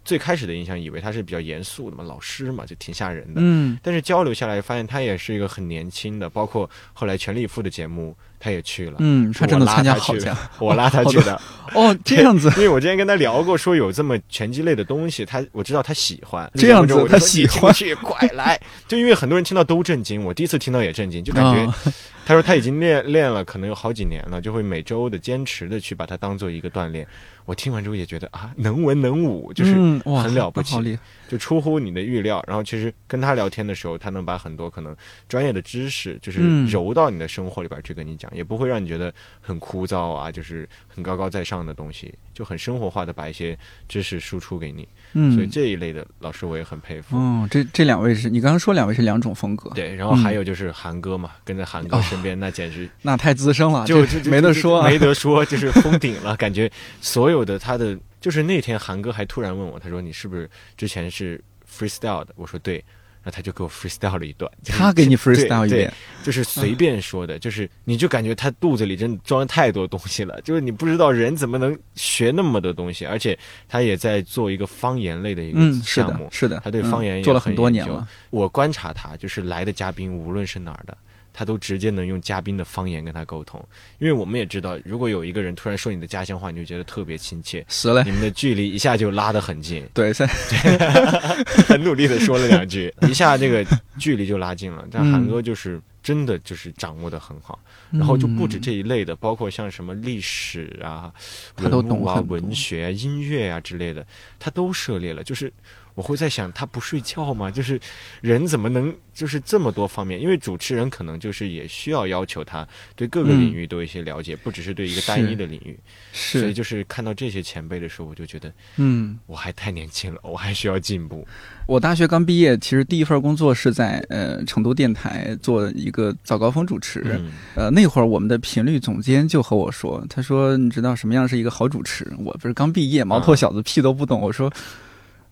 [SPEAKER 2] 最开始的印象以为他是比较严肃的嘛，老师嘛就挺吓人的，嗯，但是交流下来发现他也是一个很年轻的，包括后来全力以赴的节目。他也去了，
[SPEAKER 1] 嗯，他真的参加好
[SPEAKER 2] 家，我拉他去的。
[SPEAKER 1] 哦，这样子，
[SPEAKER 2] 因为我之前跟他聊过，说有这么拳击类的东西，他我知道他喜欢。
[SPEAKER 1] 这样子，他喜欢。
[SPEAKER 2] 去，快来！就因为很多人听到都震惊，我第一次听到也震惊，就感觉他说他已经练练了，可能有好几年了，就会每周的坚持的去把它当做一个锻炼。我听完之后也觉得啊，能文能武，就是很了不起，就出乎你的预料。然后其实跟他聊天的时候，他能把很多可能专业的知识，就是揉到你的生活里边去跟你讲，也不会让你觉得很枯燥啊，就是很高高在上的东西，就很生活化的把一些知识输出给你。嗯，所以这一类的老师我也很佩服。
[SPEAKER 1] 哦，这这两位是你刚刚说两位是两种风格。
[SPEAKER 2] 对，然后还有就是韩哥嘛，跟着韩哥身边，那简直
[SPEAKER 1] 那太资深了，
[SPEAKER 2] 就
[SPEAKER 1] 没得说，
[SPEAKER 2] 没得说，就是封顶了，感觉所有。的他的就是那天韩哥还突然问我，他说你是不是之前是 freestyle 的？我说对，然后他就给我 freestyle 了一段。
[SPEAKER 1] 他给你 freestyle 一遍，
[SPEAKER 2] 就是随便说的，就是你就感觉他肚子里真的装了太多东西了，就是你不知道人怎么能学那么多东西，而且他也在做一个方言类的一个项目，
[SPEAKER 1] 是的，
[SPEAKER 2] 他对方言
[SPEAKER 1] 做了很多年了。
[SPEAKER 2] 我观察他，就是来的嘉宾无论是哪儿的。他都直接能用嘉宾的方言跟他沟通，因为我们也知道，如果有一个人突然说你的家乡话，你就觉得特别亲切，
[SPEAKER 1] 是嘞，
[SPEAKER 2] 你们的距离一下就拉得很近。
[SPEAKER 1] 对，
[SPEAKER 2] 很努力的说了两句，一下这个距离就拉近了。但韩哥就是。真的就是掌握的很好。然后就不止这一类的，包括像什么历史啊、文物啊、文学啊、音乐啊之类的，他都涉猎了。就是我会在想，他不睡觉吗？就是人怎么能就是这么多方面？因为主持人可能就是也需要要求他对各个领域都有一些了解，不只是对一个单一的领域。
[SPEAKER 1] 是，
[SPEAKER 2] 所以就是看到这些前辈的时候，我就觉得，
[SPEAKER 1] 嗯，
[SPEAKER 2] 我还太年轻了，我还需要进步。
[SPEAKER 1] 我大学刚毕业，其实第一份工作是在呃成都电台做一个早高峰主持。呃，那会儿我们的频率总监就和我说：“他说你知道什么样是一个好主持？我不是刚毕业，毛头小子屁都不懂。”我说：“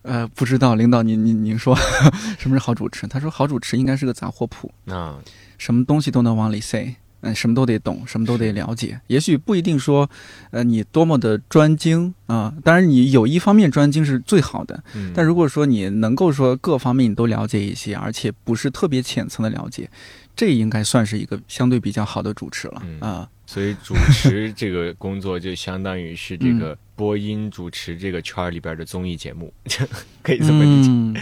[SPEAKER 1] 呃，不知道，领导您您您说 什么是好主持？”他说：“好主持应该是个杂货铺
[SPEAKER 2] 啊，
[SPEAKER 1] 什么东西都能往里塞。”嗯，什么都得懂，什么都得了解。也许不一定说，呃，你多么的专精啊。当然，你有一方面专精是最好的。嗯。但如果说你能够说各方面你都了解一些，而且不是特别浅层的了解，这应该算是一个相对比较好的主持了啊。
[SPEAKER 2] 所以，主持这个工作就相当于是这个。播音主持这个圈儿里边的综艺节目，可以这么理解，嗯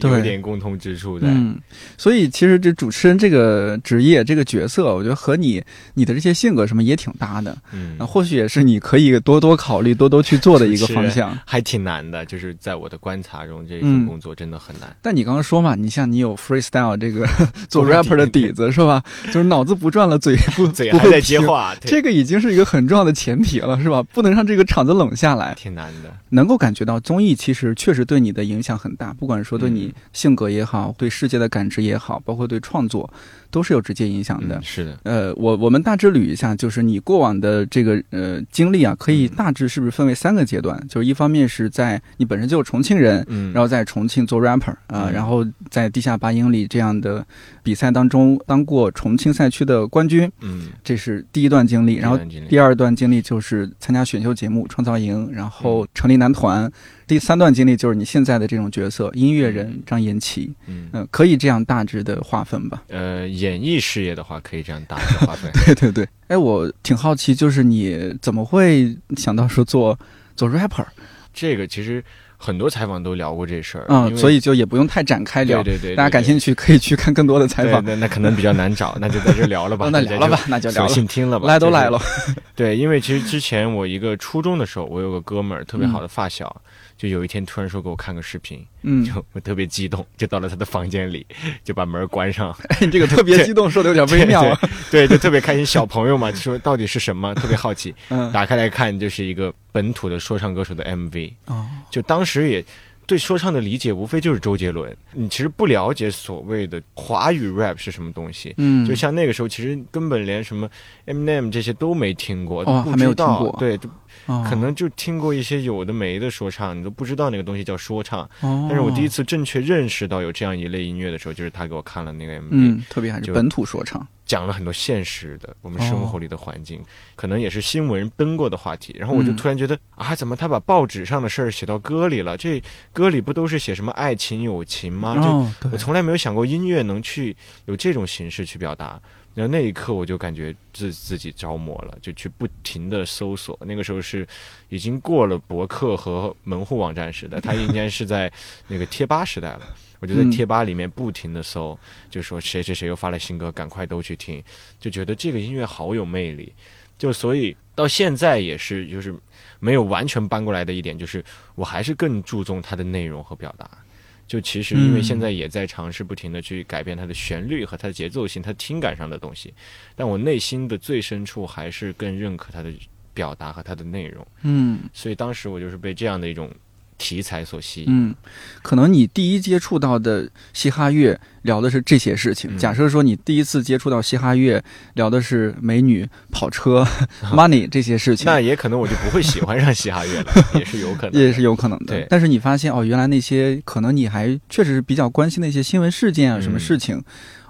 [SPEAKER 2] 就有点共通之处在。
[SPEAKER 1] 嗯，所以其实这主持人这个职业、这个角色，我觉得和你你的这些性格什么也挺搭的。嗯，或许也是你可以多多考虑、多多去做的一个方向。
[SPEAKER 2] 还挺难的，就是在我的观察中，这份工作真的很难。
[SPEAKER 1] 但你刚刚说嘛，你像你有 freestyle 这个 做 rapper 的底子是吧？就是脑子不转了，嘴 不
[SPEAKER 2] 嘴还在接话，
[SPEAKER 1] 这个已经是一个很重要的前提了，是吧？不能让这个场子冷。下来
[SPEAKER 2] 挺难的，
[SPEAKER 1] 能够感觉到综艺其实确实对你的影响很大，不管说对你性格也好，对世界的感知也好，包括对创作。都是有直接影响的。
[SPEAKER 2] 是的，
[SPEAKER 1] 呃，我我们大致捋一下，就是你过往的这个呃经历啊，可以大致是不是分为三个阶段？就是一方面是在你本身就是重庆人，嗯，然后在重庆做 rapper 啊，然后在地下八英里这样的比赛当中当过重庆赛区的冠军，嗯，这是第一段经历。然后第二段经历就是参加选秀节目创造营，然后成立男团。第三段经历就是你现在的这种角色，音乐人张延奇，嗯，可以这样大致的划分吧？
[SPEAKER 2] 呃，演艺事业的话，可以这样大致划分。
[SPEAKER 1] 对对对，哎，我挺好奇，就是你怎么会想到说做做 rapper？
[SPEAKER 2] 这个其实很多采访都聊过这事儿，
[SPEAKER 1] 嗯，所以就也不用太展开聊。
[SPEAKER 2] 对对对，
[SPEAKER 1] 大家感兴趣可以去看更多的采访。
[SPEAKER 2] 那那可能比较难找，那就在这聊了吧。
[SPEAKER 1] 那聊了吧，那就聊。
[SPEAKER 2] 索性听了吧，
[SPEAKER 1] 来都来了。
[SPEAKER 2] 对，因为其实之前我一个初中的时候，我有个哥们儿，特别好的发小。就有一天突然说给我看个视频，嗯，就我特别激动，就到了他的房间里，就把门关上。
[SPEAKER 1] 你这个特别 激动说的有点微妙啊。
[SPEAKER 2] 对，就特别开心。小朋友嘛，就说到底是什么，特别好奇。嗯，打开来看，就是一个本土的说唱歌手的 MV。哦，就当时也对说唱的理解，无非就是周杰伦。你其实不了解所谓的华语 rap 是什么东西。嗯，就像那个时候，其实根本连什么 Eminem 这些都没听过，
[SPEAKER 1] 还没
[SPEAKER 2] 有听过。对。可能就听过一些有的没的说唱，你都不知道那个东西叫说唱。但是我第一次正确认识到有这样一类音乐的时候，就是他给我看了那个 MV，
[SPEAKER 1] 嗯，特别还是本土说唱，
[SPEAKER 2] 讲了很多现实的我们生活里的环境，可能也是新闻登过的话题。然后我就突然觉得啊，怎么他把报纸上的事儿写到歌里了？这歌里不都是写什么爱情、友情吗？就我从来没有想过音乐能去有这种形式去表达。然后那一刻，我就感觉自自己着魔了，就去不停的搜索。那个时候是已经过了博客和门户网站时代，它应该是在那个贴吧时代了。我就在贴吧里面不停的搜，就说谁谁谁又发了新歌，赶快都去听。就觉得这个音乐好有魅力。就所以到现在也是，就是没有完全搬过来的一点，就是我还是更注重它的内容和表达。就其实，因为现在也在尝试不停的去改变它的旋律和它的节奏性、它听感上的东西，但我内心的最深处还是更认可它的表达和它的内容。嗯，所以当时我就是被这样的一种。题材所吸引，
[SPEAKER 1] 嗯，可能你第一接触到的嘻哈乐聊的是这些事情。假设说你第一次接触到嘻哈乐聊的是美女、跑车、money 这些事情，
[SPEAKER 2] 那也可能我就不会喜欢上嘻哈乐了，也是有可能，
[SPEAKER 1] 也是有可能的。对，但是你发现哦，原来那些可能你还确实是比较关心的一些新闻事件啊，什么事情。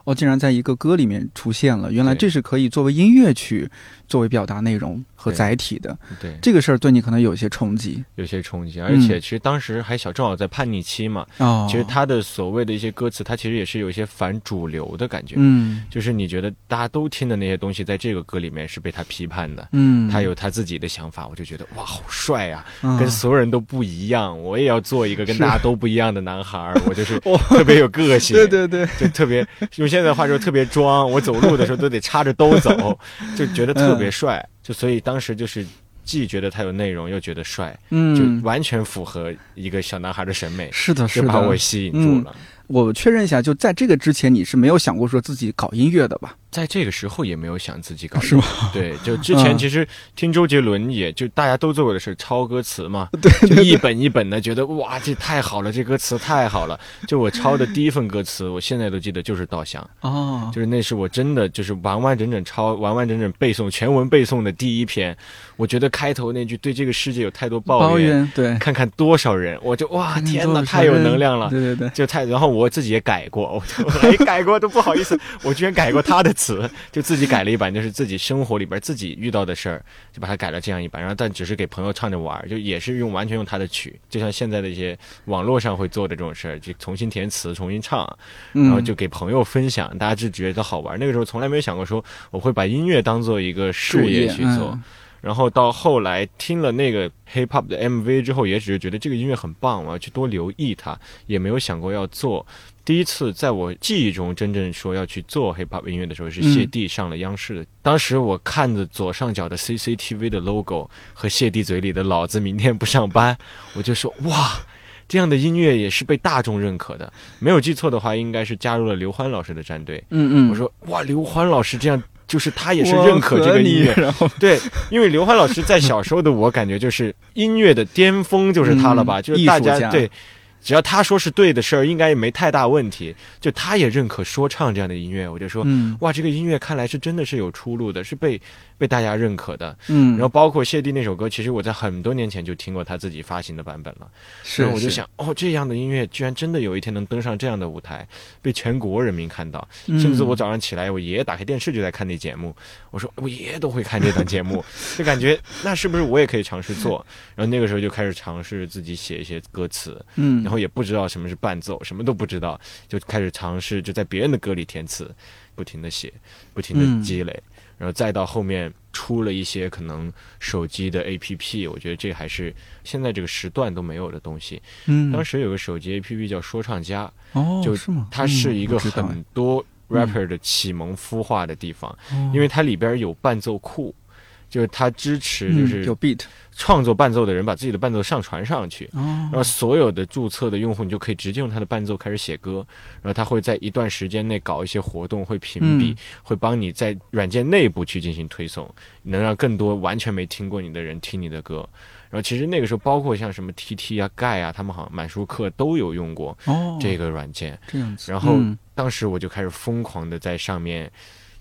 [SPEAKER 1] 哦，竟然在一个歌里面出现了，原来这是可以作为音乐去作为表达内容和载体的。
[SPEAKER 2] 对。
[SPEAKER 1] 这个事儿，对你可能有些冲击，
[SPEAKER 2] 有些冲击。而且其实当时还小，正好在叛逆期嘛。哦，其实他的所谓的一些歌词，他其实也是有一些反主流的感觉，
[SPEAKER 1] 嗯，
[SPEAKER 2] 就是你觉得大家都听的那些东西，在这个歌里面是被他批判的，
[SPEAKER 1] 嗯，
[SPEAKER 2] 他有他自己的想法，我就觉得哇，好帅啊，
[SPEAKER 1] 嗯。
[SPEAKER 2] 跟所有人都不一样，我也要做一个跟大家都不一样的男孩儿，我就是 特别有个性，
[SPEAKER 1] 对对对，
[SPEAKER 2] 就特别用现在的话说特别装，我走路的时候都得插着兜走，就觉得特别帅，就所以当时就是既觉得他有内容，又觉得帅，嗯就
[SPEAKER 1] 嗯，
[SPEAKER 2] 完全符合一个小男孩的审美，
[SPEAKER 1] 是的，是
[SPEAKER 2] 就把我。吸引住了。
[SPEAKER 1] 我确认一下，就在这个之前，你是没有想过说自己搞音乐的吧？
[SPEAKER 2] 在这个时候也没有想自己搞
[SPEAKER 1] 是吗？
[SPEAKER 2] 对，就之前
[SPEAKER 1] 嗯
[SPEAKER 2] 其实听周杰伦，也就大家都做过的事，抄歌词嘛，
[SPEAKER 1] 对
[SPEAKER 2] 就一本一本的，觉得哇，这太好了，这歌词太好了。就我抄的第一份歌词，我现在都记得，就是《稻香》，
[SPEAKER 1] 哦，
[SPEAKER 2] 就是那是我真的就是完完整整抄、完完整整背诵全文背诵的第一篇。我觉得开头那句“对这个世界有太多抱
[SPEAKER 1] 抱怨，对，
[SPEAKER 2] 看看多少人，我就哇，天哪，太有能量了。
[SPEAKER 1] 对对对，
[SPEAKER 2] 就太，然后我自己也改过，我就我还改过都不好意思，我居然改过他的词，就自己改了一版，就是自己生活里边自己遇到的事儿，就把它改了这样一版，然后但只是给朋友唱着玩儿，就也是用完全用他的曲，就像现在的一些网络上会做的这种事儿，就重新填词、重新唱，
[SPEAKER 1] 嗯
[SPEAKER 2] 然后就给朋友分享，大家就觉得好玩。那个时候从来没有想过说我会把音乐当做一个事业去做。
[SPEAKER 1] 嗯
[SPEAKER 2] 然后到后来听了那个 hip hop 的 MV 之后，也只是觉得这个音乐很棒，我要去多留意它，也没有想过要做。第一次在我记忆中真正说要去做 hip hop 音乐的时候，是谢帝上了央视的。当时我看着左上角的 CCTV 的 logo 和谢帝嘴里的“老子明天不上班”，我就说哇。这样的音乐也是被大众认可的，没有记错的话，应该是加入了刘欢老师的战队。
[SPEAKER 1] 嗯嗯，
[SPEAKER 2] 我说哇，刘欢老师这样，就是他也是认可这个音乐，
[SPEAKER 1] 然后
[SPEAKER 2] 对，因为刘欢老师在小时候的我感觉就是音乐的巅峰就是他了吧，
[SPEAKER 1] 嗯
[SPEAKER 2] 就是大
[SPEAKER 1] 家
[SPEAKER 2] 对，只要他说是对的事儿，应该也没太大问题。就他也认可说唱这样的音乐，我就说。
[SPEAKER 1] 嗯
[SPEAKER 2] 哇，这个音乐看来是真的是有出路的，是被被大家认可的。
[SPEAKER 1] 嗯，
[SPEAKER 2] 然后包括谢帝那首歌，其实我在很多年前就听过他自己发行的版本了。
[SPEAKER 1] 是是
[SPEAKER 2] 然后我就想，哦，这样的音乐居然真的有一天能登上这样的舞台，被全国人民看到。甚至我
[SPEAKER 1] 嗯
[SPEAKER 2] 早上起来，我爷爷打开电视就在看那节目，我说我爷爷都会看这档节目，就感觉那是不是我也可以尝试做？然后那个时候就开始尝试自己写一些歌词，
[SPEAKER 1] 嗯，
[SPEAKER 2] 然后也不知道什么是伴奏，什么都不知道，就开始尝试就在别人的歌里填词，不停的写，不停
[SPEAKER 1] 嗯。
[SPEAKER 2] 的积累，然后再到后面出了一些可能手机的 APP，我觉得这还是现在这个时段都没有的东西。
[SPEAKER 1] 嗯，
[SPEAKER 2] 当时有个手机 APP 叫说唱家，
[SPEAKER 1] 哦
[SPEAKER 2] 就是
[SPEAKER 1] 吗？
[SPEAKER 2] 它是一个很多 rapper 的启蒙孵化的地方，
[SPEAKER 1] 哦
[SPEAKER 2] 因为它里边有伴奏库，就是它支持就
[SPEAKER 1] 嗯
[SPEAKER 2] 是
[SPEAKER 1] 有 beat
[SPEAKER 2] 创作伴奏的人把自己的伴奏上传上去。
[SPEAKER 1] 哦
[SPEAKER 2] 然后所有的注册的用户，你就可以直接用他的伴奏开始写歌，然后他会在一段时间内搞一些活动，会屏蔽，
[SPEAKER 1] 嗯
[SPEAKER 2] 会帮你在软件内部去进行推送，能让更多完全没听过你的人听你的歌。然后其实那个时候，包括像什么 TT 啊、盖啊，他们好像满书课都有用过
[SPEAKER 1] 哦
[SPEAKER 2] 这个软件。
[SPEAKER 1] 这样子，
[SPEAKER 2] 然后
[SPEAKER 1] 嗯
[SPEAKER 2] 当时我就开始疯狂的在上面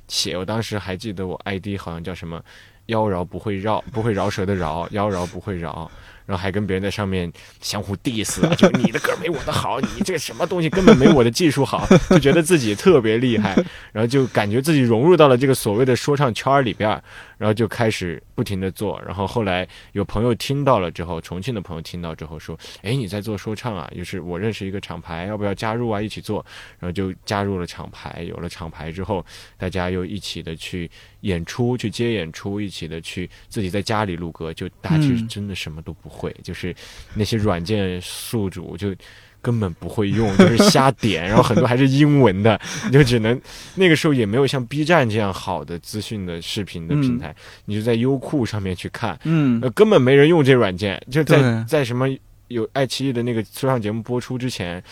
[SPEAKER 2] 写，我当时还记得我 ID 好像叫什么“妖娆不会绕，不会饶舌的饶，妖娆不会饶”，然后还跟别人在上面相互 diss 啊，就你的歌没我的好，你这个什么东西根本没我的技术好，就觉得自己特别厉害，然后就感觉自己融入到了这个所谓的说唱圈儿里边儿，然后就开始不停的做，然后后来有朋友听到了之后，重庆的朋友听到之后说，哎，你在做说唱啊？就是我认识一个厂牌，要不要加入啊？一起做，然后就加入了厂牌。有了厂牌之后，大家又一起的去演出，去接演出，一起的去自己在家里录歌。就大家其实
[SPEAKER 1] 嗯
[SPEAKER 2] 真的什么都不会，就是那些软件宿主就。根本不会用，就是瞎点，然后很多还是英文的，你就只能那个时候也没有像 B 站这样好的资讯的视频的平台，你就在优酷上面去看，
[SPEAKER 1] 嗯
[SPEAKER 2] 呃，根本没人用这软件，就在在什么有爱奇艺的那个说唱节目播出之前，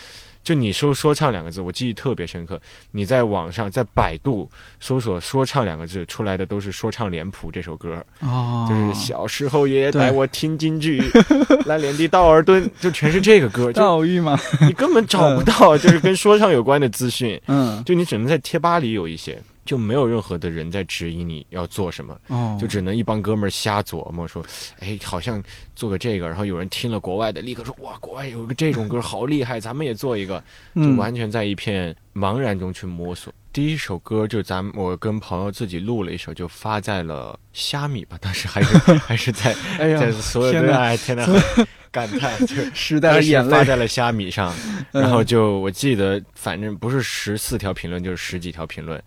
[SPEAKER 2] 就你搜“说唱”两个字，我记忆特别深刻。你在网上在百度搜索“说唱”两个字，出来的都是《说唱脸谱》这首歌，
[SPEAKER 1] 哦，
[SPEAKER 2] 就是小时候爷爷带我听京剧，来脸地道尔顿，就全是这个歌，就
[SPEAKER 1] 道玉嘛，
[SPEAKER 2] 你根本找不到就是跟说唱有关的资讯，
[SPEAKER 1] 嗯。
[SPEAKER 2] 就你只能在贴吧里有一些。就没有任何的人在指引你要做什么，
[SPEAKER 1] 哦，
[SPEAKER 2] 就只能一帮哥们儿瞎琢磨，说，哎，好像做个这个，然后有人听了国外的，立刻说，哇，国外有个这种歌好厉害，咱们也做一个，就
[SPEAKER 1] 嗯
[SPEAKER 2] 完全在一片茫然中去摸索。第一首歌就咱们我跟朋友自己录了一首，就发在了虾米吧，当时还是 还是在
[SPEAKER 1] 哎呀
[SPEAKER 2] 在所有
[SPEAKER 1] 天哪
[SPEAKER 2] 的哎天呐，感叹，就
[SPEAKER 1] 时代的眼泪
[SPEAKER 2] 发在了虾米上，然后就我记得，反正不是十四条评论，就是十几条评论。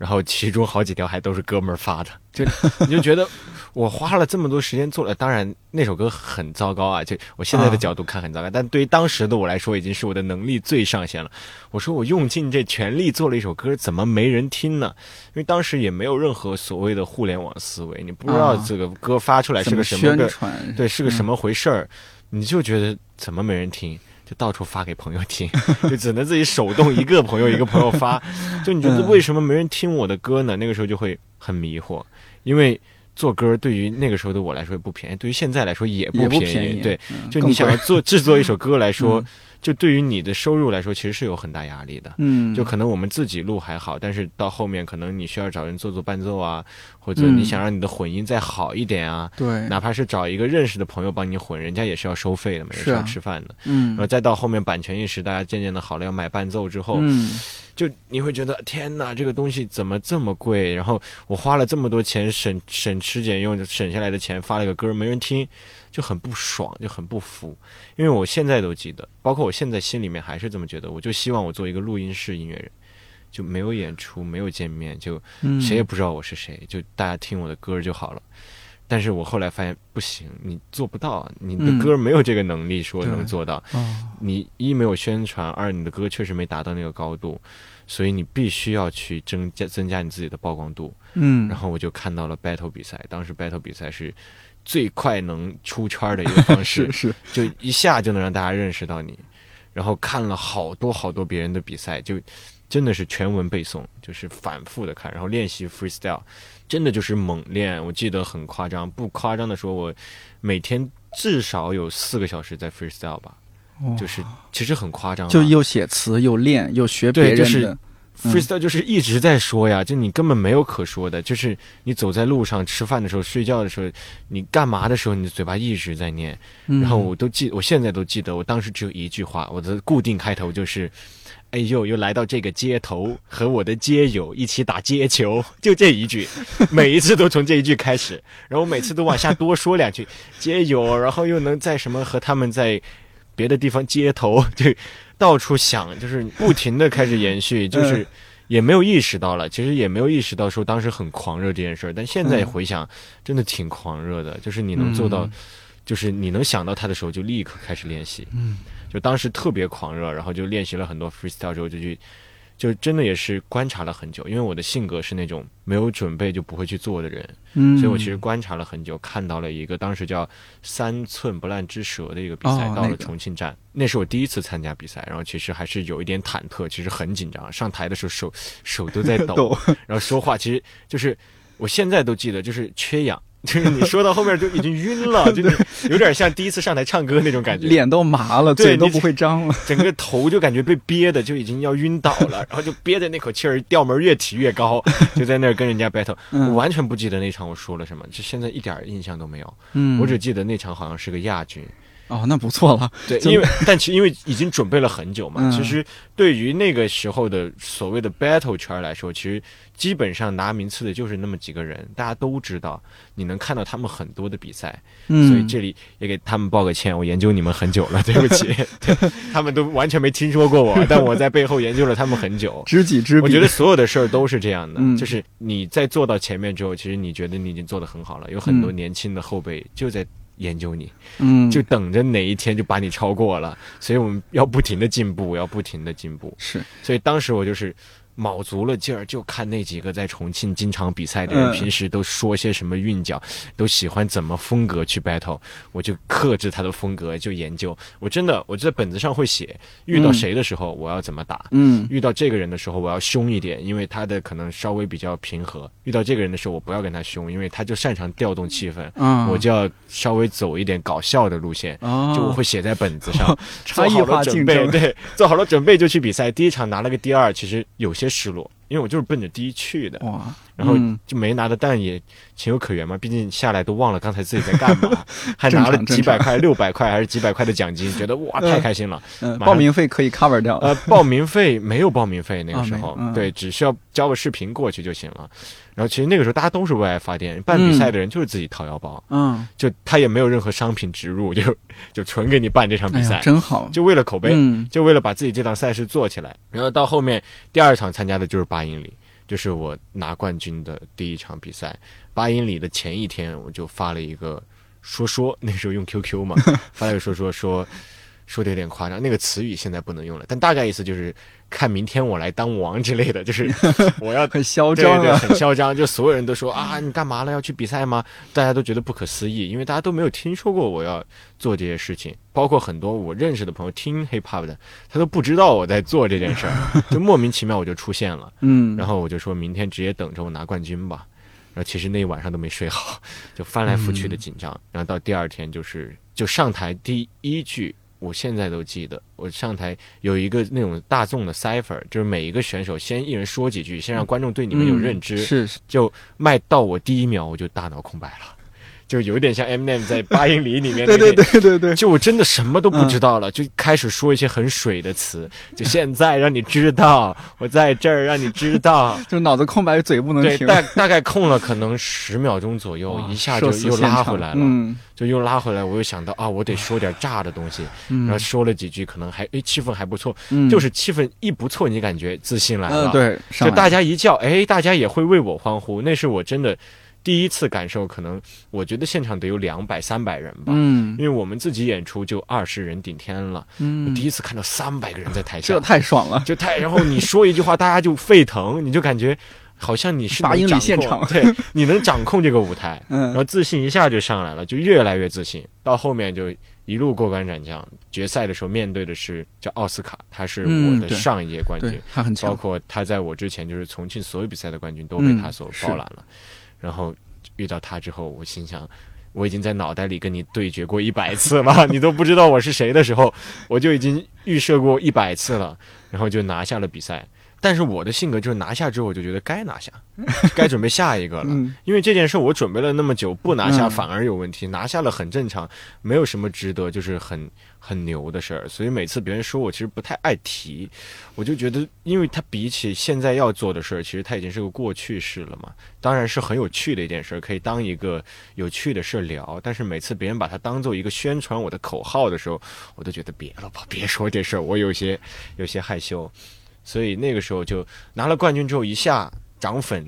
[SPEAKER 2] 然后其中好几条还都是哥们儿发的，就你就觉得我花了这么多时间做了，当然那首歌很糟糕啊，就我现在的角度看很糟糕，但对于当时的我来说已经是我的能力最上限了。我说我用尽这全力做了一首歌，怎么没人听呢？因为当时也没有任何所谓的互联网思维，你不知道这个歌发出来是个什么
[SPEAKER 1] 宣传，
[SPEAKER 2] 对，是个什么回事儿，你就觉得怎么没人听。就到处发给朋友听，就只能自己手动一个朋友一个朋友发。就你觉得为什么没人听我的歌呢？那个时候就会很迷惑，因为做歌对于那个时候的我来说不便宜，对于现在来说也不
[SPEAKER 1] 便
[SPEAKER 2] 宜。对，就你想要做制作一首歌来 说。就对于你的收入来说，其实是有很大压力的。
[SPEAKER 1] 嗯，
[SPEAKER 2] 就可能我们自己录还好，但是到后面可能你需要找人做做伴奏啊，或者你想让你的混音再好一点啊。
[SPEAKER 1] 对，
[SPEAKER 2] 哪怕是找一个认识的朋友帮你混，人家也是要收费的嘛，也是要吃饭的。
[SPEAKER 1] 嗯，
[SPEAKER 2] 然后再到后面版权意识大家渐渐的好了，要买伴奏之后，
[SPEAKER 1] 嗯，
[SPEAKER 2] 就你会觉得天哪，这个东西怎么这么贵？然后我花了这么多钱省省吃俭用省下来的钱发了个歌没人听。就很不爽，就很不服，因为我现在都记得，包括我现在心里面还是这么觉得。我就希望我做一个录音室音乐人，就没有演出，没有见面，就谁也不知道我是谁，就大家听我的歌就好了。但是我后来发现不行，你做不到，你的歌没有这个能力说能做到。你一没有宣传，二你的歌确实没达到那个高度，所以你必须要去增加增加你自己的曝光度。
[SPEAKER 1] 嗯，
[SPEAKER 2] 然后我就看到了 battle 比赛，当时 battle 比赛是。最快能出圈的一个方式。
[SPEAKER 1] 是，
[SPEAKER 2] 就一下就能让大家认识到你，然后看了好多好多别人的比赛，就真的是全文背诵，就是反复的看，然后练习 freestyle，真的就是猛练。我记得很夸张，不夸张的说，我每天至少有四个小时在 freestyle 吧，就是其实很夸张，
[SPEAKER 1] 就又写词又练又学别人的。
[SPEAKER 2] Freestyle 就是一直在说呀，就你根本没有可说的，就是你走在路上、吃饭的时候、睡觉的时候、你干嘛的时候，你的嘴巴一直在念。然后我都记，我现在都记得，我当时只有一句话，我的固定开头就是：“哎呦，又来到这个街头，和我的街友一起打街球。”就这一句，每一次都从这一句开始，然后每次都往下多说两句 街友，然后又能在什么和他们在别的地方街头就。到处想，就是不停的开始延续，就是也没有意识到了，其实也没有意识到说当时很狂热这件事儿，但现在回想，真的挺狂热的。就是你能做到，就是你能想到他的时候就立刻开始练习，
[SPEAKER 1] 嗯，
[SPEAKER 2] 就当时特别狂热，然后就练习了很多 freestyle 之后就去。就真的也是观察了很久，因为我的性格是那种没有准备就不会去做的人，
[SPEAKER 1] 嗯，
[SPEAKER 2] 所以我其实观察了很久，看到了一个当时叫“三寸不烂之舌”的一个比赛，到了重庆站，那是我第一次参加比赛，然后其实还是有一点忐忑，其实很紧张，上台的时候手手都在抖，然后说话其实就是我现在都记得，就是缺氧。就是你说到后面就已经晕了，就是有点像第一次上台唱歌那种感觉，
[SPEAKER 1] 脸都麻了，嘴都不会张了，
[SPEAKER 2] 整个头就感觉被憋的就已经要晕倒了，然后就憋着那口气儿，调门越提越高，就在那儿跟人家 battle，我完全不记得那场我说了什么，就现在一点印象都没有，我只记得那场好像是个亚军。
[SPEAKER 1] 哦，那不错了。
[SPEAKER 2] 对，因为但其因为已经准备了很久嘛，其实对于那个时候的所谓的 battle 圈来说，其实基本上拿名次的就是那么几个人，大家都知道，你能看到他们很多的比赛。
[SPEAKER 1] 嗯，
[SPEAKER 2] 所以这里也给他们报个歉，我研究你们很久了，对不起，他们都完全没听说过我，但我在背后研究了他们很久，
[SPEAKER 1] 知己知彼。
[SPEAKER 2] 我觉得所有的事儿都是这样的，就是你在做到前面之后，其实你觉得你已经做得很好了，有很多年轻的后辈就在。研究你，
[SPEAKER 1] 嗯，
[SPEAKER 2] 就等着哪一天就把你超过了，所以我们要不停的进步，要不停的进步。
[SPEAKER 1] 是，
[SPEAKER 2] 所以当时我就是。卯足了劲儿，就看那几个在重庆经常比赛的人，平时都说些什么韵脚，都喜欢怎么风格去 battle，我就克制他的风格，就研究。我真的，我在本子上会写，遇到谁的时候我要怎么打，
[SPEAKER 1] 嗯，
[SPEAKER 2] 遇到这个人的时候我要凶一点，因为他的可能稍微比较平和；遇到这个人的时候我不要跟他凶，因为他就擅长调动气氛，嗯我就要稍微走一点搞笑的路线，就我会写在本子上，
[SPEAKER 1] 差异化
[SPEAKER 2] 准备，对，做好了准备就去比赛。第一场拿了个第二，其实有些。失落，因为我就是奔着第一去的，
[SPEAKER 1] 哇，
[SPEAKER 2] 然后就没拿的蛋也情有可原嘛，毕竟下来都忘了刚才自己在干嘛，还拿了几百块、六百块 还是几百块的奖金，觉得哇太开心了。
[SPEAKER 1] 嗯，报名费可以 cover 掉。
[SPEAKER 2] 呃，报名费没有报名费那个时候，对，只需要交个视频过去就行了。然后其实那个时候大家都是为爱发电，办比赛的人就是自己掏腰包，
[SPEAKER 1] 嗯，
[SPEAKER 2] 就他也没有任何商品植入，就就纯给你办这场比赛，
[SPEAKER 1] 真好，
[SPEAKER 2] 就为了口碑，
[SPEAKER 1] 嗯，
[SPEAKER 2] 就为了把自己这档赛事做起来。然后到后面第二场参加的就是八英里，就是我拿冠军的第一场比赛。八英里的前一天，我就发了一个说说，那时候用 QQ 嘛，发了个说说说。说的有点夸张，那个词语现在不能用了，但大概意思就是看明天我来当王之类的，就是 我要
[SPEAKER 1] 很嚣张，
[SPEAKER 2] 对，很嚣张，就所有人都说啊，你干嘛了？要去比赛吗？大家都觉得不可思议，因为大家都没有听说过我要做这些事情，包括很多我认识的朋友听 hip hop 的，他都不知道我在做这件事儿，就莫名其妙我就出现了，
[SPEAKER 1] 嗯，
[SPEAKER 2] 然后我就说明天直接等着我拿冠军吧，然后其实那一晚上都没睡好，就翻来覆去的紧张，然后到第二天就是就上台第一句。我现在都记得，我上台有一个那种大众的 cipher，就是每一个选手先一人说几句，先让观众对你们有认知。
[SPEAKER 1] 是，
[SPEAKER 2] 就麦到我第一秒，我就大脑空白了。就有点像 Eminem 在 八英里里面，
[SPEAKER 1] 对对对对对，
[SPEAKER 2] 就我真的什么都不知道了，就开始说一些很水的词。就现在让你知道，我在这儿让你知道，
[SPEAKER 1] 就脑子空白，嘴不能停。
[SPEAKER 2] 大大概空了可能十秒钟左右，一下就又拉回来了，就又拉回来。我又想到啊，我得说点炸的东西，然后说了几句，可能还哎气氛还不错，就是气氛一不错，你感觉自信来了。
[SPEAKER 1] 对，
[SPEAKER 2] 就大家一叫，哎，大家也会为我欢呼，那是我真的。第一次感受，可能我觉得现场得有两百、三百人吧。
[SPEAKER 1] 嗯，
[SPEAKER 2] 因为我们自己演出就二十人顶天了。嗯，第一次看到三百个人在台下，
[SPEAKER 1] 这太爽了，
[SPEAKER 2] 就太。然后你说一句话，大家就沸腾，你就感觉好像你是
[SPEAKER 1] 八英里现场，
[SPEAKER 2] 对，你能掌控这个舞台，嗯，然后自信一下就上来了，就越来越自信。到后面就一路过关斩将，决赛的时候面对的是叫奥斯卡，他是我的上一届冠军，
[SPEAKER 1] 他很强，
[SPEAKER 2] 包括他在我之前就是重庆所有比赛的冠军都被他所包揽了。然后遇到他之后，我心想，我已经在脑袋里跟你对决过一百次了，你都不知道我是谁的时候，我就已经预设过一百次了，然后就拿下了比赛。但是我的性格就是拿下之后，我就觉得该拿下，该准备下一个了。因为这件事我准备了那么久，不拿下反而有问题，拿下了很正常，没有什么值得就是很很牛的事儿。所以每次别人说我，其实不太爱提。我就觉得，因为他比起现在要做的事儿，其实他已经是个过去式了嘛。当然是很有趣的一件事，可以当一个有趣的事聊。但是每次别人把它当做一个宣传我的口号的时候，我都觉得别了吧，别说这事儿，我有些有些害羞。所以那个时候就拿了冠军之后，一下涨粉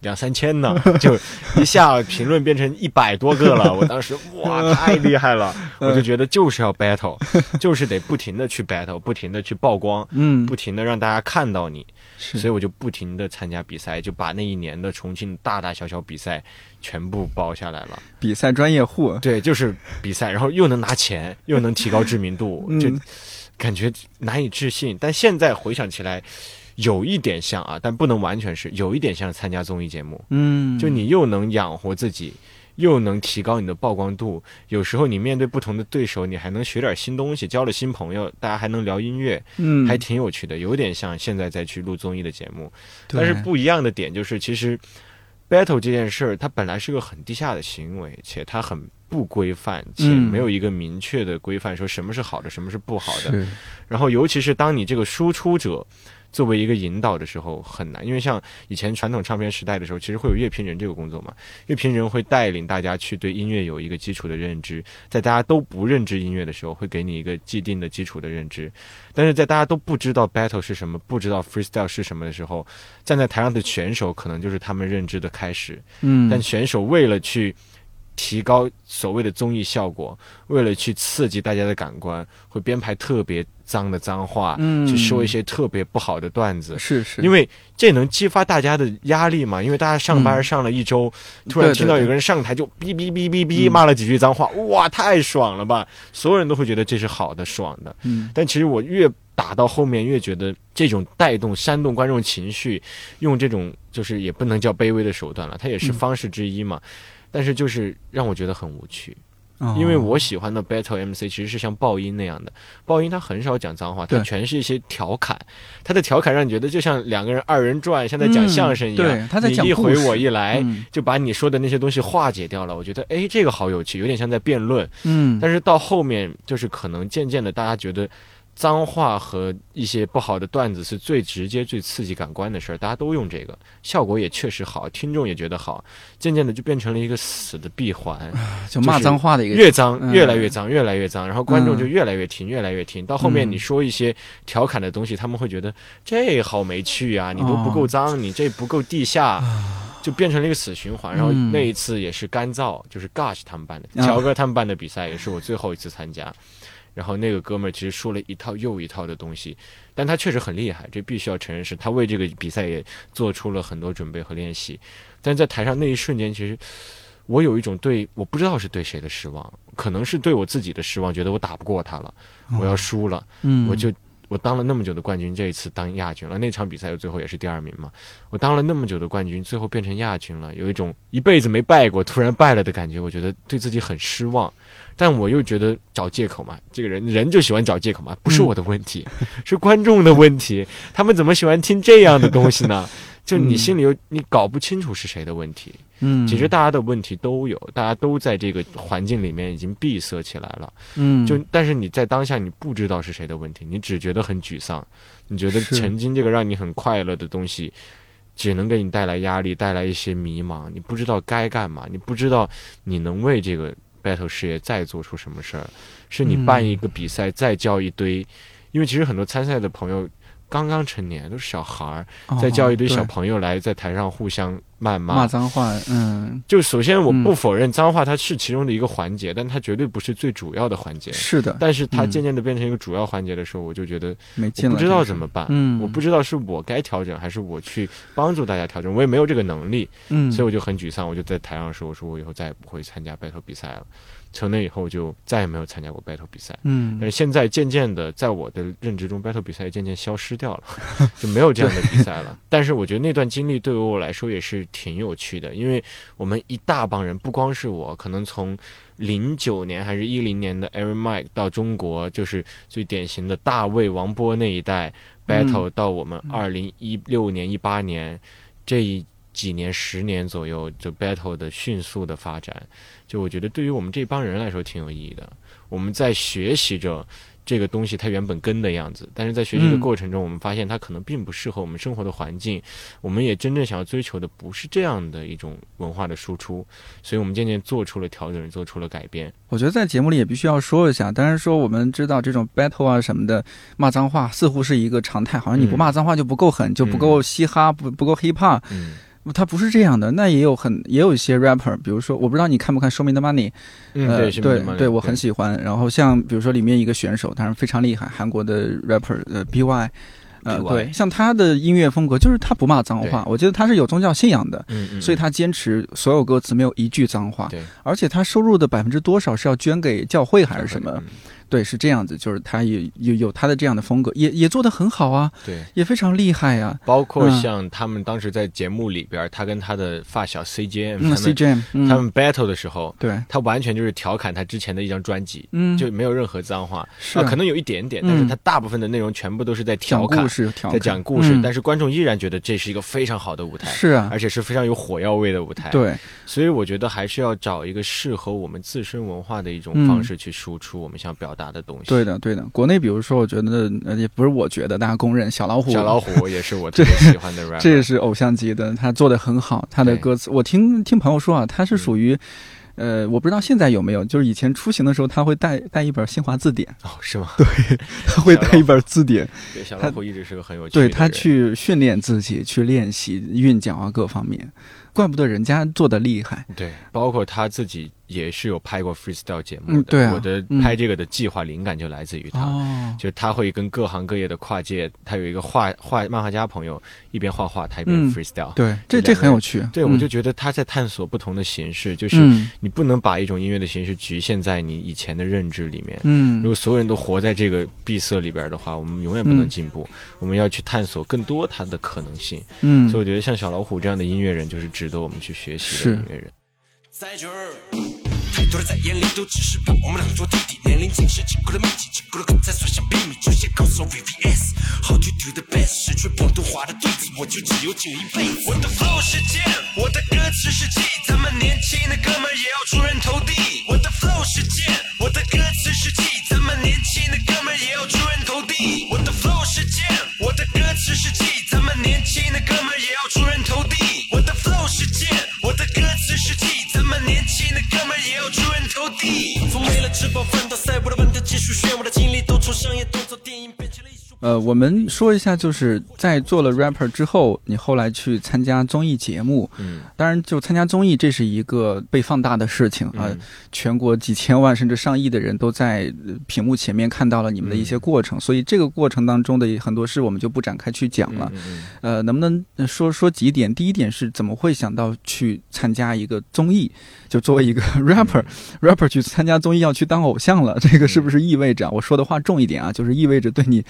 [SPEAKER 2] 两三千呢，就一下评论变成一百多个了。我当时哇，太厉害了！我就觉得就是要 battle，就是得不停的去 battle，不停的去曝光，
[SPEAKER 1] 嗯，
[SPEAKER 2] 不停的让大家看到你。所以我就不停的参加比赛，就把那一年的重庆大大小小比赛全部包下来了。
[SPEAKER 1] 比赛专业户，
[SPEAKER 2] 对，就是比赛，然后又能拿钱，又能提高知名度，就。感觉难以置信，但现在回想起来，有一点像啊，但不能完全是，有一点像参加综艺节目。
[SPEAKER 1] 嗯，
[SPEAKER 2] 就你又能养活自己，又能提高你的曝光度。有时候你面对不同的对手，你还能学点新东西，交了新朋友，大家还能聊音乐，
[SPEAKER 1] 嗯，
[SPEAKER 2] 还挺有趣的。有点像现在再去录综艺的节目，但是不一样的点就是，其实 battle 这件事儿，它本来是个很低下的行为，且它很。不规范且没有一个明确的规范，说什么是好的，什么是不好的。然后，尤其是当你这个输出者作为一个引导的时候，很难。因为像以前传统唱片时代的时候，其实会有乐评人这个工作嘛。乐评人会带领大家去对音乐有一个基础的认知，在大家都不认知音乐的时候，会给你一个既定的基础的认知。但是在大家都不知道 battle 是什么，不知道 freestyle 是什么的时候，站在台上的选手可能就是他们认知的开始。
[SPEAKER 1] 嗯，
[SPEAKER 2] 但选手为了去。提高所谓的综艺效果，为了去刺激大家的感官，会编排特别脏的脏话，
[SPEAKER 1] 嗯，
[SPEAKER 2] 去说一些特别不好的段子，
[SPEAKER 1] 是是，
[SPEAKER 2] 因为这能激发大家的压力嘛？因为大家上班上了一周，突然听到有个人上台就哔哔哔哔哔骂了几句脏话，哇，太爽了吧！所有人都会觉得这是好的、爽的。
[SPEAKER 1] 嗯，
[SPEAKER 2] 但其实我越打到后面，越觉得这种带动、煽动观众情绪，用这种就是也不能叫卑微的手段了，它也是方式之一嘛。但是就是让我觉得很无趣，因为我喜欢的 battle MC 其实是像爆音那样的，爆音他很少讲脏话，他全是一些调侃，他的调侃让你觉得就像两个人二人转，像在讲相声一样，
[SPEAKER 1] 他在讲
[SPEAKER 2] 你一回我一来，就把你说的那些东西化解掉了。我觉得哎，这个好有趣，有点像在辩论。
[SPEAKER 1] 嗯，
[SPEAKER 2] 但是到后面就是可能渐渐的，大家觉得脏话和一些不好的段子是最直接、最刺激感官的事儿，大家都用这个，效果也确实好，听众也觉得好，渐渐的就变成了一个死的闭环，
[SPEAKER 1] 就骂脏话的一个，
[SPEAKER 2] 越脏越来越脏，越来越脏，然后观众就越来越听，越来越听，到后面你说一些调侃的东西，他们会觉得这好没趣啊，你都不够脏，你这不够地下。就变成了一个死循环，然后那一次也是干燥，就是 Gush 他们办的，乔哥他们办的比赛，也是我最后一次参加。然后那个哥们儿其实说了一套又一套的东西，但他确实很厉害，这必须要承认，是他为这个比赛也做出了很多准备和练习。但在台上那一瞬间，其实我有一种对我不知道是对谁的失望，可能是对我自己的失望，觉得我打不过他了，我要输了，我就。我当了那么久的冠军，这一次当亚军了。那场比赛最后也是第二名嘛。我当了那么久的冠军，最后变成亚军了，有一种一辈子没败过，突然败了的感觉。我觉得对自己很失望，但我又觉得找借口嘛。这个人人就喜欢找借口嘛，不是我的问题，是观众的问题。他们怎么喜欢听这样的东西呢？就你心里有你搞不清楚是谁的问题。
[SPEAKER 1] 嗯，
[SPEAKER 2] 其实大家的问题都有，大家都在这个环境里面已经闭塞起来了。
[SPEAKER 1] 嗯，
[SPEAKER 2] 就但是你在当下你不知道是谁的问题，你只觉得很沮丧，你觉得曾经这个让你很快乐的东西，只能给你带来压力，带来一些迷茫。你不知道该干嘛，你不知道你能为这个 battle 事业再做出什么事儿，是你办一个比赛再叫一堆，因为其实很多参赛的朋友。刚刚成年都是小孩儿，在叫一堆小朋友来在台上互相谩骂、
[SPEAKER 1] 骂脏话。嗯，
[SPEAKER 2] 就首先我不否认脏话它是其中的一个环节，但它绝对不是最主要的环节。
[SPEAKER 1] 是的，
[SPEAKER 2] 但是它渐渐的变成一个主要环节的时候，我就觉得
[SPEAKER 1] 没劲了，
[SPEAKER 2] 不知道怎么办。
[SPEAKER 1] 嗯，
[SPEAKER 2] 我不知道是我该调整，还是我去帮助大家调整，我也没有这个能力。
[SPEAKER 1] 嗯，
[SPEAKER 2] 所以我就很沮丧，我就在台上说：“我说我以后再也不会参加 battle 比赛了。”从那以后就再也没有参加过 battle 比赛，
[SPEAKER 1] 嗯，
[SPEAKER 2] 但是现在渐渐的，在我的认知中，battle 比赛渐渐消失掉了，就没有这样的比赛了。但是我觉得那段经历对于我来说也是挺有趣的，因为我们一大帮人，不光是我，可能从零九年还是一零年的 Aaron Mike 到中国，就是最典型的大卫、王波那一代 battle，到我们二零一六年、一八年这一。几年、十年左右，就 battle 的迅速的发展，就我觉得对于我们这帮人来说挺有意义的。我们在学习着这个东西它原本根的样子，但是在学习的过程中，我们发现它可能并不适合我们生活的环境。我们也真正想要追求的不是这样的一种文化的输出，所以我们渐渐做出了调整，做出了改变。
[SPEAKER 1] 我觉得在节目里也必须要说一下，当然说我们知道这种 battle 啊什么的骂脏话似乎是一个常态，好像你不骂脏话就不够狠，就不够嘻哈，不不够 hip hop。
[SPEAKER 2] 嗯。
[SPEAKER 1] 他不是这样的，那也有很也有一些 rapper，比如说我不知道你看不看《Show Me the Money》，
[SPEAKER 2] 呃，
[SPEAKER 1] 对对，我很喜欢。然后像比如说里面一个选手，当然非常厉害，韩国的 rapper，呃，BY，呃，对，像他的音乐风格就是他不骂脏话，我觉得他是有宗教信仰的，所以他坚持所有歌词没有一句脏话，
[SPEAKER 2] 对，
[SPEAKER 1] 而且他收入的百分之多少是要捐给教会还是什么？对，是这样子，就是他也有有他的这样的风格，也也做得很好啊，
[SPEAKER 2] 对，
[SPEAKER 1] 也非常厉害呀。
[SPEAKER 2] 包括像他们当时在节目里边，他跟他的发小 CJ，
[SPEAKER 1] 嗯，CJ，
[SPEAKER 2] 他们 battle 的时候，
[SPEAKER 1] 对，
[SPEAKER 2] 他完全就是调侃他之前的一张专辑，
[SPEAKER 1] 嗯，
[SPEAKER 2] 就没有任何脏话，
[SPEAKER 1] 是。
[SPEAKER 2] 可能有一点点，但是他大部分的内容全部都是在调侃，在讲故
[SPEAKER 1] 事，
[SPEAKER 2] 但是观众依然觉得这是一个非常好的舞台，
[SPEAKER 1] 是啊，
[SPEAKER 2] 而且是非常有火药味的舞台，
[SPEAKER 1] 对，
[SPEAKER 2] 所以我觉得还是要找一个适合我们自身文化的一种方式去输出我们想表达的东西，
[SPEAKER 1] 对的。对的，国内比如说，我觉得呃也不是我觉得，大家公认小老虎，
[SPEAKER 2] 小老虎 也是我特别喜欢的 rap，
[SPEAKER 1] 这也是偶像级的，他做的很好，他的歌词，我听听朋友说啊，他是属于，呃，我不知道现在有没有，就是以前出行的时候他会带带一本新华字典，
[SPEAKER 2] 哦，是吗？
[SPEAKER 1] 对，他会带一本字典，
[SPEAKER 2] 对，小老虎一直是个很有趣，
[SPEAKER 1] 对他去训练自己，去练习韵脚啊各方面，怪不得人家做的厉害，
[SPEAKER 2] 对，包括他自己。也是有拍过 freestyle 节目
[SPEAKER 1] 的，
[SPEAKER 2] 我的拍这个的计划灵感就来自于他，就他会跟各行各业的跨界，他有一个画画漫画家朋友，一边画画他一边 freestyle，
[SPEAKER 1] 对，这这很有趣，
[SPEAKER 2] 对我就觉得他在探索不同的形式，就是你不能把一种音乐的形式局限在你以前的认知里面，
[SPEAKER 1] 嗯，
[SPEAKER 2] 如果所有人都活在这个闭塞里边的话，我们永远不能进步，我们要去探索更多它的可能性，
[SPEAKER 1] 嗯，
[SPEAKER 2] 所以我觉得像小老虎这样的音乐人就是值得我们去学习的音乐人。太多人在眼里都只是把我们当做弟弟，年龄轻时经过了秘籍，经过了刚才所向披靡，就先告诉 VVS How to do the best，失去普通话的对子，我就只有这一辈子。我的 flow 是剑，我的歌词是记，咱们年轻的哥们也要出人头地。我的 flow 是剑，我的歌词是记，咱们年轻。
[SPEAKER 3] 的哥们也要出人头地。我的 flow 是剑，我的歌词是技，咱们年轻的哥们也要出人头地。我们也要出人头地。从没了吃饱饭到赛，博的本的技术炫，我的经历都从商业动作电影。
[SPEAKER 1] 呃，我们说一下，就是在做了 rapper 之后，你后来去参加综艺节目，
[SPEAKER 2] 嗯，
[SPEAKER 1] 当然就参加综艺，这是一个被放大的事情啊、
[SPEAKER 2] 嗯
[SPEAKER 1] 全国几千万甚至上亿的人都在呃屏幕前面看到了你们的一些过程，所以这个过程当中的很多事我们就不展开去讲了。呃，能不能呃说说几点？第一点是怎么会想到去参加一个综艺？就作为一个 rapper，rapper、rapper 去参加综艺要去当偶像了，这个是不是意味着我说的话重一点啊？就是意味着对你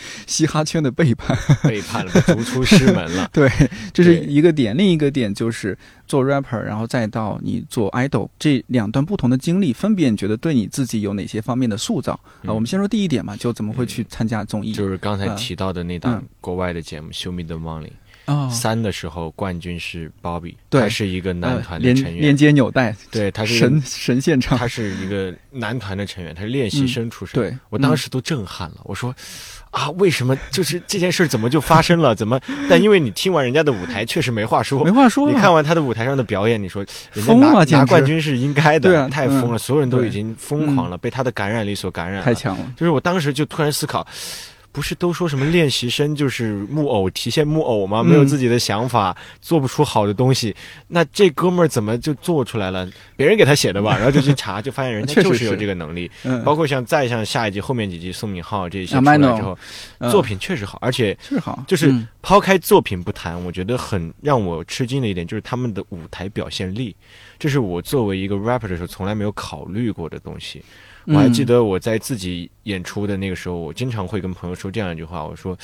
[SPEAKER 1] 嘻哈圈的背叛。
[SPEAKER 2] 背叛了，逐出师门了。
[SPEAKER 1] 对，这是一个点。另一个点就是做 rapper，然后再到你做 idol 这两段不同的经历，分别你觉得对你自己有哪些方面的塑造？啊、
[SPEAKER 2] 嗯
[SPEAKER 1] 我们先说第一点嘛，就怎么会去参加综艺？
[SPEAKER 2] 就是刚才提到的那档
[SPEAKER 1] 嗯
[SPEAKER 2] 国外的节目《Show Me the Money》
[SPEAKER 1] 哦，
[SPEAKER 2] 三的时候，冠军是 Bobby，
[SPEAKER 1] 对
[SPEAKER 2] 他是一个男
[SPEAKER 1] 呃
[SPEAKER 2] 团的
[SPEAKER 1] 连连
[SPEAKER 2] 成员，
[SPEAKER 1] 接纽带，
[SPEAKER 2] 对，他是
[SPEAKER 1] 神神现场，
[SPEAKER 2] 他是一个男团的成员，他是练习生出身。
[SPEAKER 1] 对
[SPEAKER 2] 我当时都震撼了，我说啊，为什么就是这件事怎么就发生了？怎么？但因为你听完人家的舞台，确实没话说
[SPEAKER 1] 没。话说。
[SPEAKER 2] 你看完他的舞台上的表演，你说人家
[SPEAKER 1] 疯
[SPEAKER 2] 拿
[SPEAKER 1] 了
[SPEAKER 2] 拿冠军是应该的，
[SPEAKER 1] 对啊
[SPEAKER 2] 太疯了，
[SPEAKER 1] 嗯
[SPEAKER 2] 所有人都已经疯狂了，被他的感染力所感染了。
[SPEAKER 1] 太强了，
[SPEAKER 2] 就是我当时就突然思考，不是都说什么练习生就是木偶，提线木偶吗？
[SPEAKER 1] 嗯
[SPEAKER 2] 没有自己的想法，做不出好的东西。那这哥们儿怎么就做出来了？别人给他写的吧？然后就去查，就发现人家就是有这个能力。
[SPEAKER 1] 嗯，
[SPEAKER 2] 包括像再像下一季后面几季宋敏浩这些
[SPEAKER 1] 啊
[SPEAKER 2] 出来之后，
[SPEAKER 1] 嗯
[SPEAKER 2] 作品确实好，而且
[SPEAKER 1] 是好，
[SPEAKER 2] 就是
[SPEAKER 1] 嗯
[SPEAKER 2] 抛开作品不谈，我觉得很让我吃惊的一点就是他们的舞台表现力，这是我作为一个 rapper 的时候从来没有考虑过的东西。我还记
[SPEAKER 1] 嗯
[SPEAKER 2] 得我在自己演出的那个时候，我经常会跟朋友说这样一句话，我说，